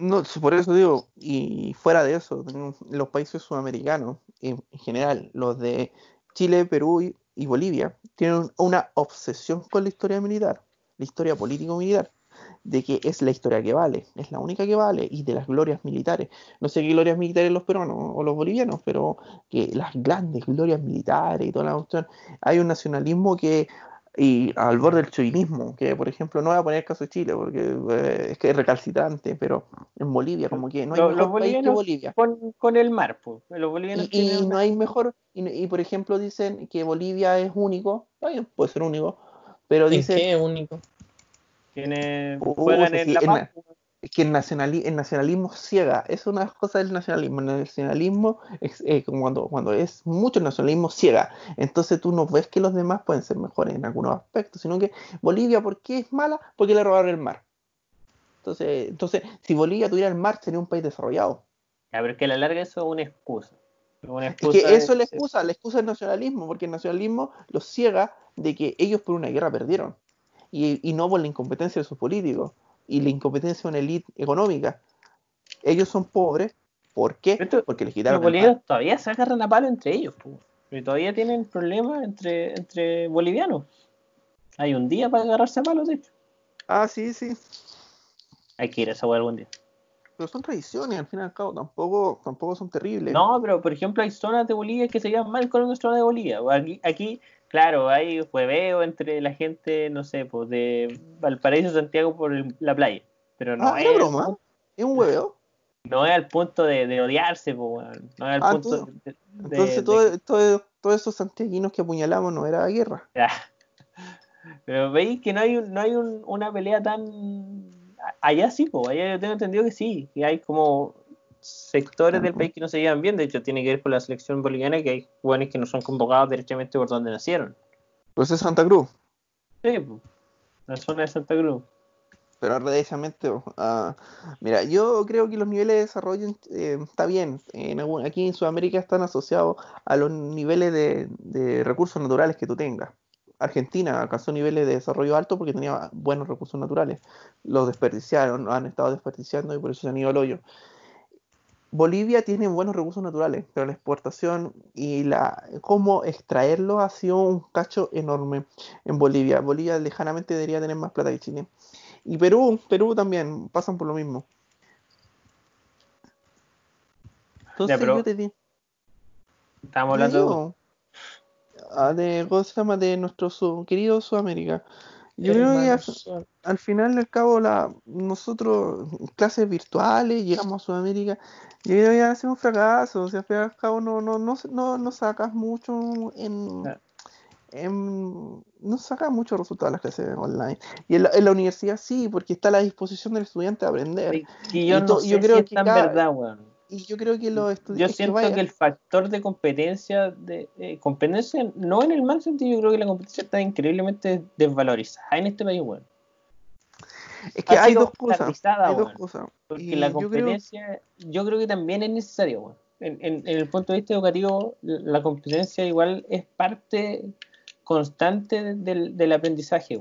No, por eso digo, y fuera de eso, los países sudamericanos, en general, los de Chile, Perú y, y Bolivia tienen una obsesión con la historia militar, la historia político-militar, de que es la historia que vale, es la única que vale, y de las glorias militares. No sé qué glorias militares los peruanos o los bolivianos, pero que las grandes glorias militares y toda la cuestión. Hay un nacionalismo que y al borde del chauvinismo, que por ejemplo no voy a poner el caso de Chile porque eh, es que es recalcitrante, pero en Bolivia como que no hay Los- mejor los país que bolivianos Bolivia. Con, con el mar, pues. Los bolivianos Y, no hay mejor, y, y, por ejemplo dicen que Bolivia es único, está bien, puede ser único, pero ¿En dicen qué único? Uh, juegan en La en la- que el, nacionali- el nacionalismo ciega, es una cosa del nacionalismo, el nacionalismo es eh, cuando, cuando es mucho el nacionalismo ciega, entonces tú no ves que los demás pueden ser mejores en algunos aspectos, sino que Bolivia, ¿por qué es mala? Porque le robaron el mar. Entonces, entonces si Bolivia tuviera el mar, sería un país desarrollado. Pero es que a la larga eso es una excusa. Una Es excusa que eso de- es la excusa, la excusa del nacionalismo, porque el nacionalismo los ciega de que ellos por una guerra perdieron, y, y no por la incompetencia de sus políticos, y la incompetencia de una élite económica. Ellos son pobres, ¿por qué? Esto- Porque les Los quitaron el bolivianos todavía se agarran a palo entre ellos, po. Y todavía tienen problemas entre, entre bolivianos. Hay un día para agarrarse a palos, de hecho. Ah, sí, sí. Hay que ir a esa hueá algún día. Pero son tradiciones, al fin y al cabo, tampoco, tampoco son terribles. No, pero por ejemplo hay zonas de Bolivia que se llevan mal con otras zonas de Bolivia. Aquí, aquí, claro, hay hueveo entre la gente, no sé, pues de Valparaíso Santiago por el- la playa. Pero no ah, es, broma. Es un hueveo. no es al punto de, de odiarse, pues, no es al Ah, punto tú- de, de- Entonces, de- todo, todo- todos esos santiaguinos que apuñalamos no era guerra. Ya. Pero veis que no hay, no hay un- una pelea tan... Allá sí, pues, allá yo tengo entendido que sí, que hay como sectores del país que no se llevan bien, de hecho tiene que ver con la selección boliviana, que hay jóvenes que no son convocados derechamente por donde nacieron. Pues es Santa Cruz. Sí, la zona de Santa Cruz. Pero precisamente, ah, mira, yo creo que los niveles de desarrollo eh, está bien. En aquí en Sudamérica están asociados a los niveles de, de recursos naturales que tú tengas. Argentina alcanzó niveles de desarrollo alto porque tenía buenos recursos naturales. Los desperdiciaron, han estado desperdiciando y por eso se han ido al hoyo. Bolivia tiene buenos recursos naturales, pero la exportación y la cómo extraerlos ha sido un cacho enorme en Bolivia. Bolivia lejanamente debería tener más plata que Chile. Y Perú, Perú también pasan por lo mismo. Entonces pero- yo te di- Estábamos te hablando de... digo, ah, de, ¿cómo se llama? de nuestro su- querido Sudamérica. Yo creo que al, al final del cabo la, nosotros clases virtuales llegamos a Sudamérica y creo que un fracaso. O sea, al final del cabo no, no, no, no, no sacas mucho en, en- no sacas mucho resultado de las clases online. Y en la, en la universidad sí, porque está a la disposición del estudiante de aprender. Y yo Y no sé yo creo si es que tan cada- verdad, weón. Y yo creo que los Yo estudiantes siento que, el factor de competencia, de eh, competencia, no en el mal sentido, yo creo que la competencia está increíblemente desvalorizada en este país, weón. es que ha hay dos cosas. Hay dos cosas. Porque Y la yo creo- competencia, yo creo, que también es necesaria, weón. En, en- en el punto de vista educativo, la competencia igual es parte constante del, del aprendizaje,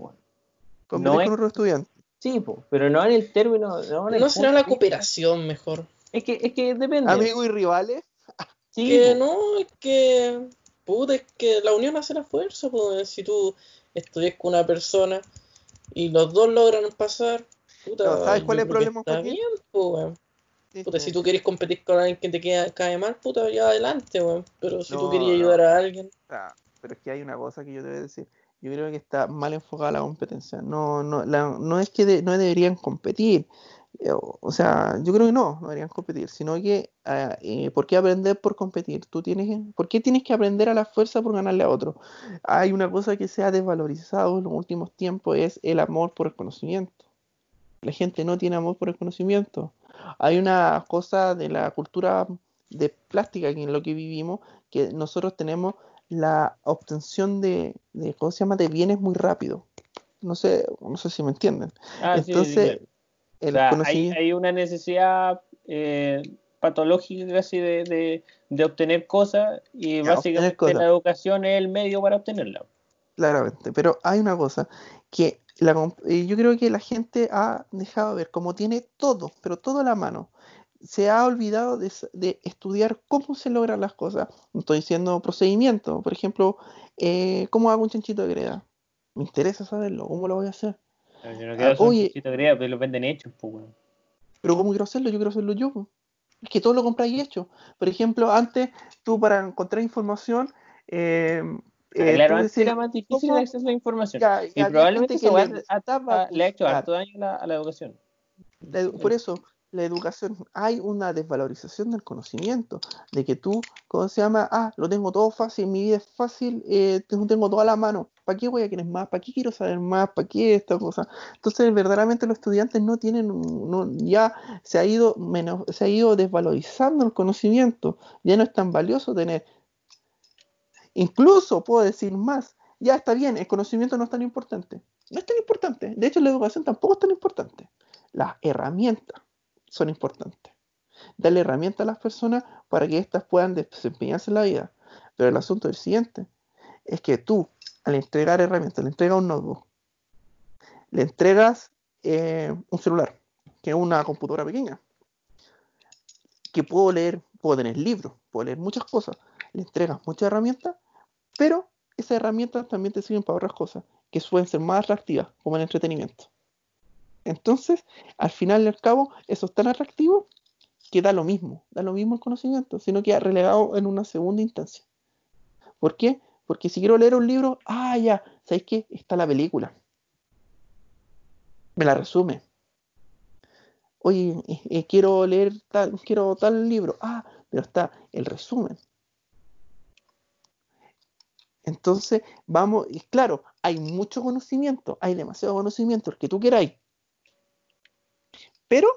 competir no es- con otros estudiantes. Sí, po, pero no en el término. No, en el ¿No será la cooperación mejor? Es que, es que depende. Amigos y rivales. Sí, Que po. no, es que. Puta, es que la unión hace la fuerza, pues. Si tú estudias con una persona y los dos logran pasar, puta. No, ¿sabes cuál es el problema, Está bien, pues, weón. Puta, sí. si tú quieres competir con alguien que te queda, cae mal, puta, ya adelante, weón. Pero si No, tú querías no. ayudar a alguien, Ah, pero es que hay una cosa que yo te voy a decir. Yo creo que está mal enfocada la competencia. No, no, la- no es que no deberían competir. Eh, O sea, yo creo que no, no deberían competir, sino que ah, eh, ¿por qué aprender por competir? Tú tienes, ¿por qué tienes que aprender a la fuerza por ganarle a otro? Hay una cosa que se ha desvalorizado en los últimos tiempos, es el amor por el conocimiento. La gente no tiene amor por el conocimiento. Hay una cosa de la cultura de plástica en lo que vivimos, que nosotros tenemos la obtención de, de ¿cómo se llama? de bienes muy rápido. No sé, no sé si me entienden. Ah, sí, sí, Entonces, O sea, hay, una necesidad eh, patológica casi de, de, de obtener cosas y Ya, básicamente cosas. la educación es el medio para obtenerla. claramente. Pero hay una cosa que la, eh, yo creo que la gente ha dejado de ver, como tiene todo, pero todo a la mano, se ha olvidado de, estudiar cómo se logran las cosas. No estoy diciendo procedimiento, por ejemplo, eh, ¿cómo hago un chanchito de greda? Me interesa saberlo, ¿cómo lo voy a hacer? Pero yo no quiero hacer un oye. chanchito de greda, pero los venden hechos, pues. Pero ¿cómo quiero hacerlo? Yo quiero hacerlo yo. Es que todo lo compráis hecho. Por ejemplo, antes tú para encontrar información, eh, eh, claro, antes decías, era más difícil ¿cómo? el acceso a la información. Ya, y probablemente que weá le ha- gustaba ha- le ha hecho harto daño a la, a la educación. La por eso, la educación, hay una desvalorización del conocimiento, de que tú, ¿cómo se llama? Ah, lo tengo todo fácil, mi vida es fácil, eh, tengo, toda la mano, ¿para qué voy a querer más? ¿Para qué quiero saber más? ¿Para qué esta cosa? Entonces, verdaderamente los estudiantes no tienen, no, ya se ha ido menos, se ha ido desvalorizando el conocimiento, ya no es tan valioso tener. Incluso puedo decir más, ya está bien, el conocimiento no es tan importante. No es tan importante. De hecho, la educación tampoco es tan importante. Las herramientas son importantes. Darle herramientas a las personas para que éstas puedan desempeñarse en la vida. Pero el asunto es el siguiente. Es que tú, al entregar herramientas, le entregas un notebook, le entregas eh, un celular, que es una computadora pequeña, que puedo leer, puedo tener libros, puedo leer muchas cosas, le entregas muchas herramientas, pero esas herramientas también te sirven para otras cosas, que suelen ser más atractivas, como el entretenimiento. Entonces, al final y al cabo, eso es tan atractivo que da lo mismo, da lo mismo el conocimiento, sino que ha relegado en una segunda instancia. ¿Por qué? Porque si quiero leer un libro, ah, ya, ¿sabéis qué? Está la película. Me la resume. Oye, eh, eh, quiero leer tal, quiero tal libro. Ah, pero está el resumen. Entonces, vamos, y claro, hay mucho conocimiento, hay demasiado conocimiento, el que tú queráis. Pero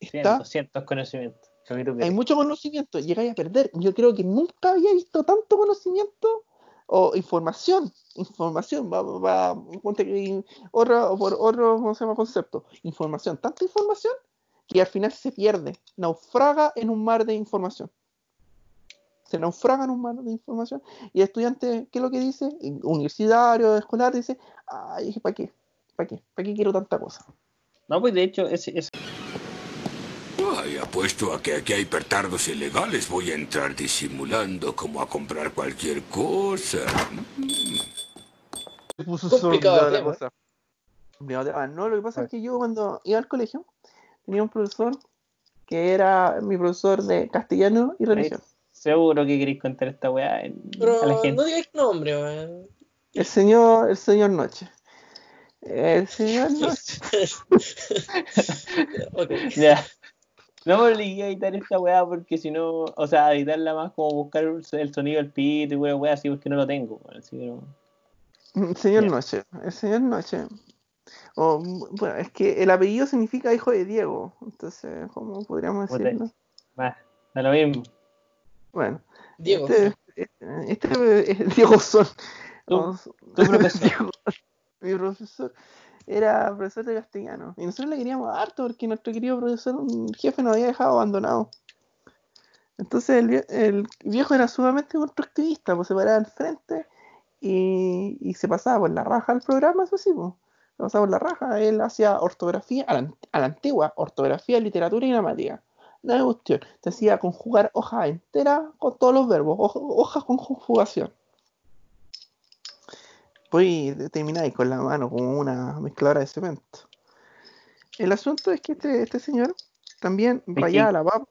está, Cientos, cientos conocimientos. Hay mucho conocimiento, llegáis a perder. Yo creo que nunca había visto tanto conocimiento o información, información, va, va, ponte otro, por otro, ¿cómo se llama? concepto, información, tanta información que al final se pierde, naufraga en un mar de información. Se naufraga en un mar de información y el estudiante, ¿qué es lo que dice? Universitario, escolar, dice, ay, ¿para qué? ¿Para qué? ¿Para qué quiero tanta cosa? No, pues de hecho, ese, Ay, apuesto a que aquí hay petardos ilegales. Voy a entrar disimulando como a comprar cualquier cosa. Se puso Complicado tema. cosa. Complicado tema. No, lo que pasa es que yo cuando iba al colegio tenía un profesor que era mi profesor de castellano y religión. seguro que queréis contar esta weá en- a la Pero gente. no digáis nombre, weón. El señor, el señor Noche. El señor Noche. Ok. Ya. No me obligué a editar esta weá porque si no, o sea, editarla más como buscar el sonido del pito y weá, weá así porque no lo tengo. Así que no. El señor. Noche. El señor Noche. O, bueno, es que el apellido significa hijo de Diego. Entonces, ¿cómo podríamos decirlo? Va, da lo mismo. Bueno, Diego. este, este, este es Diego Son. Tú- O- tu profesor. Diego- mi profesor era profesor de castellano. Y nosotros le queríamos harto porque nuestro querido profesor, un jefe, nos había dejado abandonado. Entonces el, vie- el viejo era sumamente constructivista, pues se paraba al frente y, se pasaba por la raja al programa, eso sí, pues. Se pasaba por la raja. Él hacía ortografía a la, antigua, ortografía, literatura y gramática. No es cuestión. Te hacía conjugar hojas enteras con todos los verbos, hoj- hojas con conjugación. Pues y termináis con la mano como una mezcladora de cemento. El asunto es que este, este señor también que- rayaba la papa.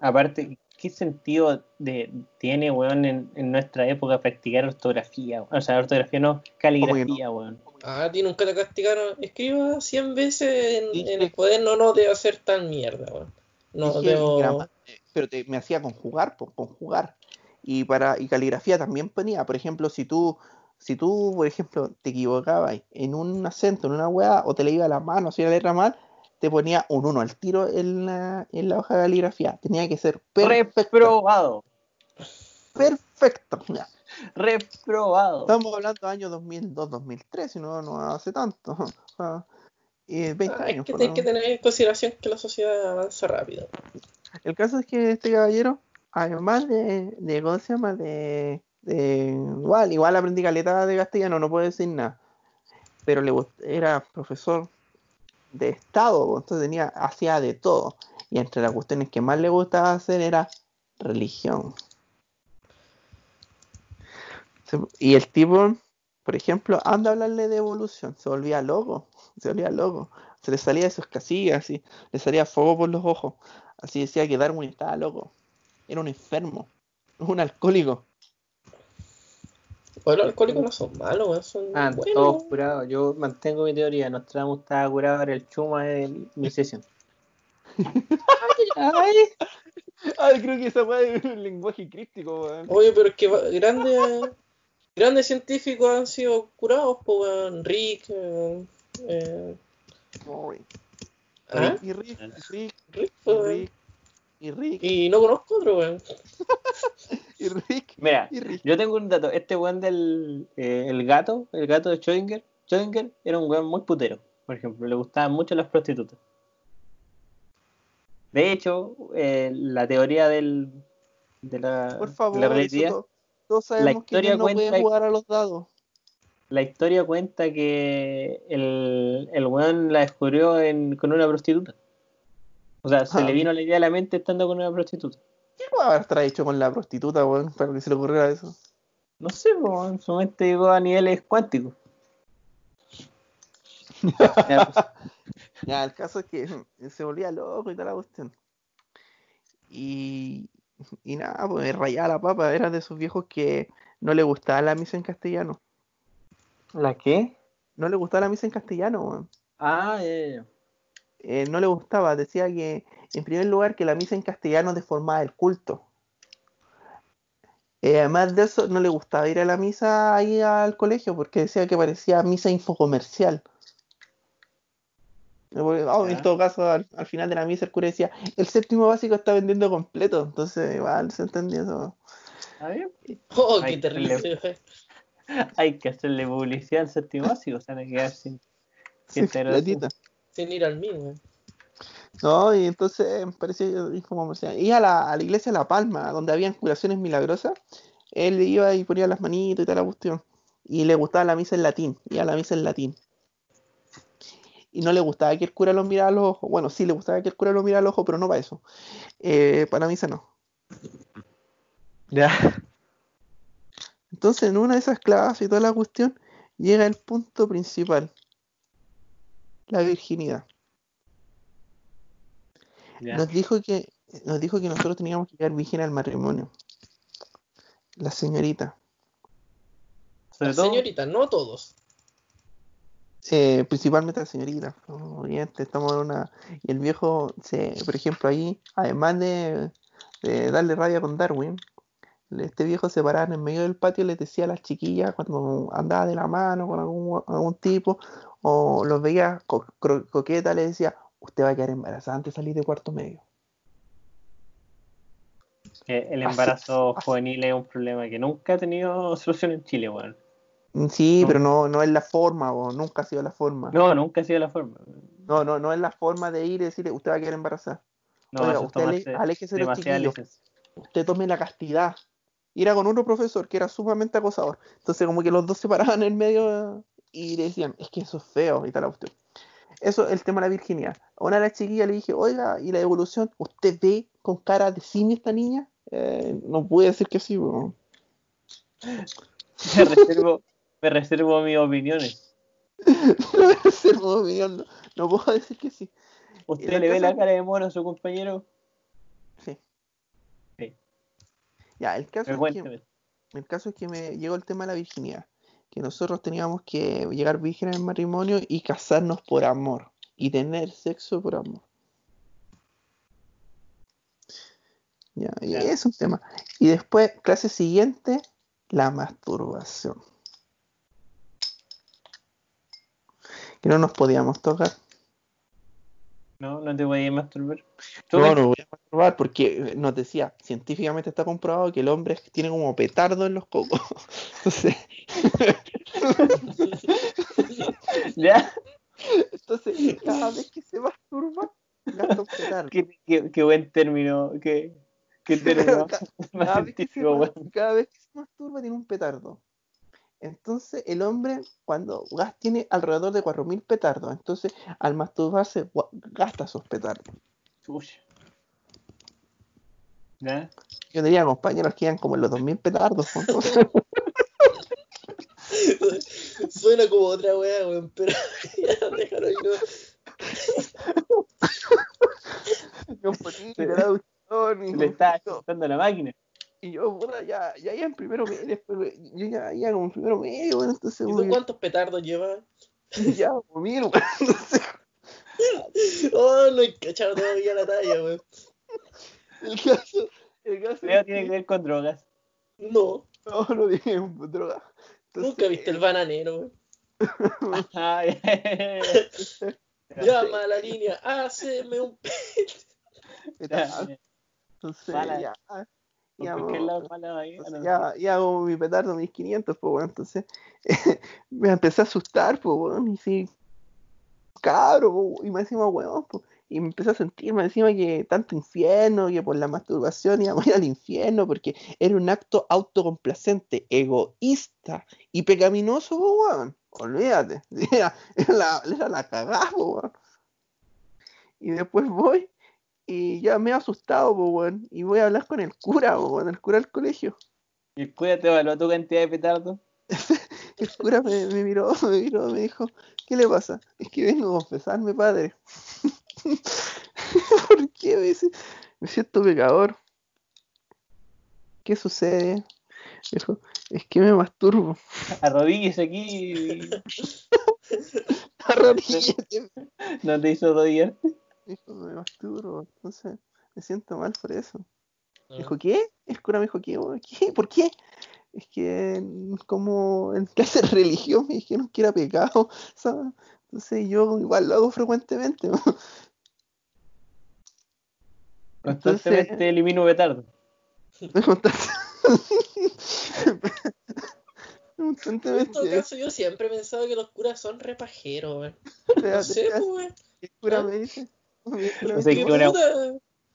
Aparte, ¿qué sentido de, tiene, weón, en, en nuestra época practicar ortografía? O sea, ortografía no, caligrafía, weón. Ah, a ti nunca te castigaron. Escriba 100 veces en, en el cuaderno, no debe hacer tan mierda, weón. No debo. grama- pero te- me hacía conjugar, pues, conjugar. Y para y caligrafía también ponía, por ejemplo, si tú, si tú, por ejemplo, te equivocabas en un acento, en una weá, o te le iba la mano, si la letra mal, te ponía un 1 al tiro en la, en la hoja de caligrafía. Tenía que ser perfecto. Reprobado. Perfecto. Ya. Reprobado. Estamos hablando de año 2002, 2003, si no, no hace tanto. Ah, y 20 Ah, hay años. que, por hay que tener en consideración que la sociedad avanza rápido. El caso es que este caballero, además de, de ¿cómo se llama? De, de- igual, igual aprendí caleta de castellano, no puedo decir nada. Pero le era profesor de estado, entonces tenía, hacía de todo. Y entre las cuestiones que más le gustaba hacer era religión. Y el tipo, por ejemplo, anda a hablarle de evolución, se volvía loco, se volvía loco, se le salía de sus casillas, así, le salía fuego por los ojos, así decía que Darwin estaba loco, era un enfermo, un alcohólico. Bueno, los alcohólicos no son malos, weón, son Ah, buenos. todos curados. Yo mantengo mi teoría. Nostradamus estaba curado, era el chuma de mi sesión. Ay, ay, creo que esa fue es un lenguaje críptico, weón. Oye, pero es que grandes, grandes científicos han sido curados, pues, weón. Rick, eh, eh, Ay. ¿ah? Rick, Rick, Rick, pues. Rick, y Rick, Y no conozco otro, weón. y Rick, Mira, y Rick. yo tengo un dato. Este weón del eh, el gato, el gato de Schrödinger, Schrödinger era un weón muy putero, por ejemplo. Le gustaban mucho las prostitutas. De hecho, eh, la teoría del, de la, Por de favor, la relatividad, todos sabemos que historia no puede cuenta- jugar a los dados. la historia cuenta que el, el weón la descubrió en- con una prostituta. O sea, se Ah. le vino la idea a la mente estando con una prostituta. ¿Qué puede haber estar hecho con la prostituta, weón, para que se le ocurriera eso? No sé, en su mente llegó a niveles cuánticos. Ya, pues, Ya, el caso es que se volvía loco y toda la cuestión. Y, y nada, pues rayaba la papa, era de esos viejos que no le gustaba la misa en castellano. ¿La qué? No le gustaba la misa en castellano, weón. Ah, ya, ya, ya. Eh, no le gustaba, decía que en primer lugar que la misa en castellano deformaba el culto. Eh, además de eso, no le gustaba ir a la misa ahí al colegio porque decía que parecía misa infocomercial. Eh, oh, en todo caso, al, al final de la misa el cura decía, el séptimo básico está vendiendo completo, entonces igual se entendía eso. Bien. Oh, Ay, qué terrible. Hay que hacerle publicidad al séptimo básico, o sea, no quedar sin. Platita. Sin ir al mío, weón. No, y entonces me parecía infocomercial. Iba a la, a la iglesia de La Palma, donde habían curaciones milagrosas. Él iba y ponía las manitos y toda la cuestión. Y le gustaba la misa en latín. Iba a la misa en latín. Y no le gustaba que el cura lo mirara a los ojos. Bueno, sí le gustaba que el cura lo mirara a los ojos, pero no para eso. Eh, para la misa no. Ya. Entonces, en una de esas clases y toda la cuestión, llega el punto principal. La virginidad. Nos dijo que nos dijo que nosotros teníamos que llegar virgen al matrimonio. La señorita. Todo, señoritas, no todos. Eh, principalmente la señorita. Obviamente, estamos en una. Y el viejo, se, por ejemplo, ahí, además de, de darle rabia con Darwin, este viejo se paraba en el medio del patio y les decía a las chiquillas cuando andaba de la mano con algún, algún tipo, o los veía co- cro- coqueta, le decía, usted va a quedar embarazada antes de salir de cuarto medio. que el embarazo así- juvenil es un problema que nunca ha tenido solución en Chile, weón. Mm, Sí, No. pero no, no es la forma, o nunca ha sido la forma. No, nunca ha sido la forma. No, no, no es la forma de ir y decirle, usted va a quedar embarazada. No, Oiga, usted tomarse aléjese de los chiquillos. licencia. Usted tome la castidad. Y era con otro profesor que era sumamente acosador. Entonces, como que los dos se paraban en medio y le decían, es que eso es feo y tal la cuestión. Eso es el tema de la virginidad. A una de las chiquillas le dije, oiga, ¿y la evolución? ¿Usted ve con cara de simio esta niña? Eh, no puede decir que sí, weón. Me reservo, me reservo mis opiniones. No sé, no, no, no puedo decir que sí. ¿Usted le ve la cara de mono a su compañero? Sí. Ya, el caso, es que, el caso es que me llegó el tema de la virginidad. Que nosotros teníamos que llegar virgen al matrimonio y casarnos por amor. Y tener sexo por amor. Ya, y Ya. es un tema. Y después, clase siguiente, la masturbación. Que no nos podíamos tocar. No, no te voy a masturbar. ¿Tú No, no voy a masturbar porque nos decía, científicamente está comprobado que el hombre tiene como petardo en los cocos. Entonces, ¿Ya? entonces cada vez que se masturba, gasta un petardo. Qué, qué- qué buen término. Qué, qué término Ca- más Cada vez, se, cada vez que se masturba tiene un petardo. Entonces el hombre cuando gas tiene alrededor de 4.000 petardos. Entonces al masturbarse gasta esos petardos. Yo tenía compañeros que iban como en los 2000 petardos. Suena como otra weá, weón, pero ya déjalo yo Le está chutando la máquina. Y yo, puta, ya, ya iba en primero medio, después, yo ya iba como en primero medio, bueno, entonces, ¿Y tú cuántos petardos llevas? ya, como mil, weón, entonces, Oh, no he cachado todavía la talla, weón. el caso, el caso es tiene que que ver con drogas. No, no, no dije droga. Entonces, nunca viste el bananero, weón. Llama a la línea, haceme un petardo, Entonces, ya, entonces no. ya, ya hago mi petardo 1500, pues, entonces, me empecé a asustar, pues, y sí, cabro, po, y me encima, weón, pues, y me empecé a sentir más encima que tanto infierno, que por la masturbación íbamos a ir al infierno, porque era un acto autocomplacente, egoísta y pecaminoso, po, weón. Olvídate, era, era la, era la cagada, po, weón. Y después voy y ya me he asustado, po, weón, y voy a hablar con el cura, weón, el cura del colegio. ¿Y el cura te evaluó tu cantidad de petardos? El cura me, me miró, me miró, me dijo, ¿qué le pasa? Es que vengo a confesarme, padre. ¿Por qué? Me dice, me siento pecador. ¿Qué sucede? Dijo, es que me masturbo. Arrodíllese aquí y Arrodíllate. no te hizo rodillarte. Dijo, me. Entonces, me siento mal por eso. Ah. Dijo, ¿qué? El cura me dijo, ¿qué? ¿Por qué? Es que como en clase de religión me dijeron que era pecado, ¿sabes? Entonces yo igual lo hago frecuentemente. ¿no? Constantemente Entonces- elimino. Me contaste. En todo Constantemente. caso, yo siempre he pensado que los curas son repajeros, No sé, weón. El cura me dice. Cura O sea, que una-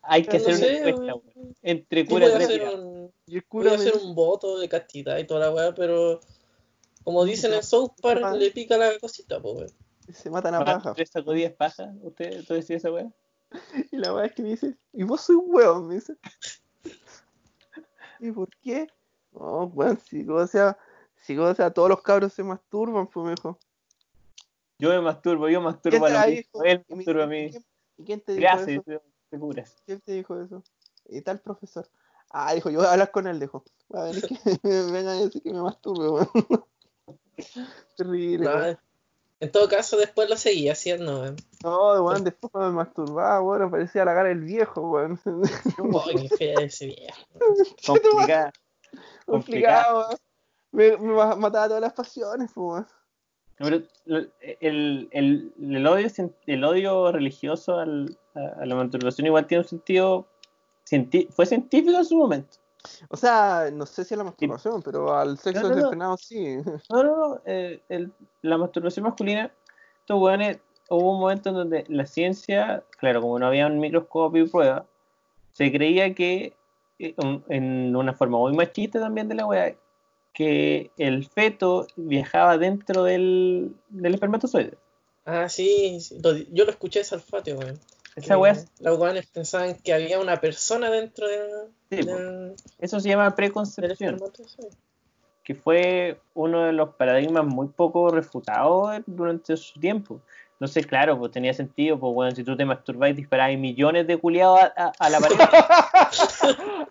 Hay que no hacer una encuesta. Entre cura voy a tres hacer un, y el voy cura a hacer un voto de castidad y toda la weá, pero como dicen en South Park, Ah. le pica la cosita, po, weón. se matan a ¿Más paja. ¿Tres sacudidas paja? ¿Usted tú decías esa weá? Y la weá es que me dice, y vos soy un weón, me dice. ¿Y por qué? No, weón, si o sea, si o sea, todos los cabros se masturban, pues me dijo. Yo me masturbo, yo ¿Quién masturbo a la? Él Y me masturba a mí. ¿Quién- ¿Y quién te dijo Gracias, eso? te curas. ¿Quién te dijo eso? Y tal profesor. Ah, dijo, yo voy a hablar con él, dijo. Va a venir que me vengan a decir que me masturbe, weón. Terrible, No, weón. en todo caso, después lo seguí haciendo, weón. No, weón, después cuando me masturbaba, weón, parecía la cara del viejo, weón. Uy, qué fea ese viejo. Complicada. Complicado, weón. Me, me ma- mataba todas las pasiones, pues, weón. Pero el, el, el, odio, el odio religioso al- a, la masturbación igual tiene un sentido. cienti- fue científico en su momento. O sea, no sé si a la masturbación, pero al sexo No, no, sí. No, no, no. eh, el- la masturbación masculina, estos weones, hubo un momento en donde la ciencia, claro, como no había un microscopio y prueba, se creía que, eh, en una forma muy machista también de la wea, que el feto viajaba dentro del, del espermatozoide. Ah, sí, sí, yo lo escuché ese olfatio, weón. Esa wea, Los weones pensaban que había una persona dentro de, Sí, del, eso se llama preconcepción. que fue uno de los paradigmas muy poco refutados durante su tiempo. Entonces, claro, pues tenía sentido, pues bueno, si tú te masturbas y disparás millones de culiados a, a- a la pared.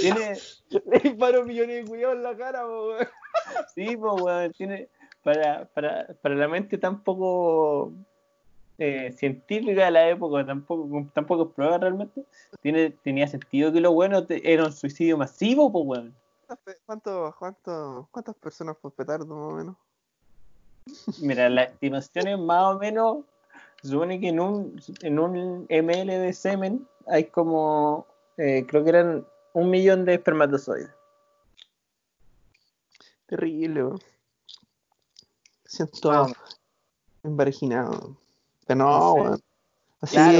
tiene, Le disparo millones de cuidados en la cara, po, weón. sí, pues bueno, tiene, para, para, para la mente tan poco eh, científica de la época, tampoco, con tan pocas pruebas realmente, tiene, tenía sentido que lo bueno te- era un suicidio masivo, pues bueno. ¿Cuántos, cuántos, cuántas personas por petardo, más o menos? Mira, la estimación es más o menos, se supone que en un, en un ml de semen hay como, eh, creo que eran un millón de espermatozoides. Terrible, weón. Siento Vamos. embarginado. Pero no, No sé. weón. Así Claro,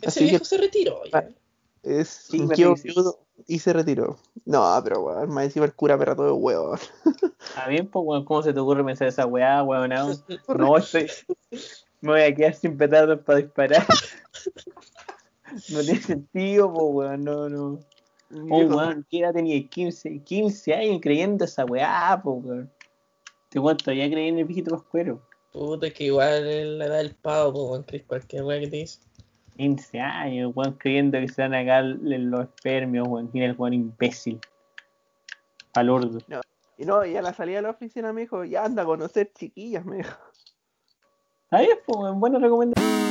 Ese Así viejo que- se retiró, ya. Ah. es Sí, y se retiró. No, pero weón, más encima el cura perra todo de huevo. ¿Está bien? Pues, weón, ¿cómo se te ocurre pensar esa weá, weón? No, no, estoy, me voy a quedar sin petardos para disparar. No tiene sentido, po, weón, no, no. Oh, weón, ¿qué edad tenía? 15, 15 años creyendo esa weá, po, weón. Te cuento, todavía creí en el viejito pascuero. Puta, que igual es la edad del pavo, po, weón, crees cualquier weá que te dice. 15 años, weón, creyendo que se van a caer los espermios, weón. Tiene el weón imbécil. Palordo. Y no, y a la salida de la oficina me dijo, ya anda a conocer chiquillas, me dijo. Ahí es, pues, weón, buena recomendación.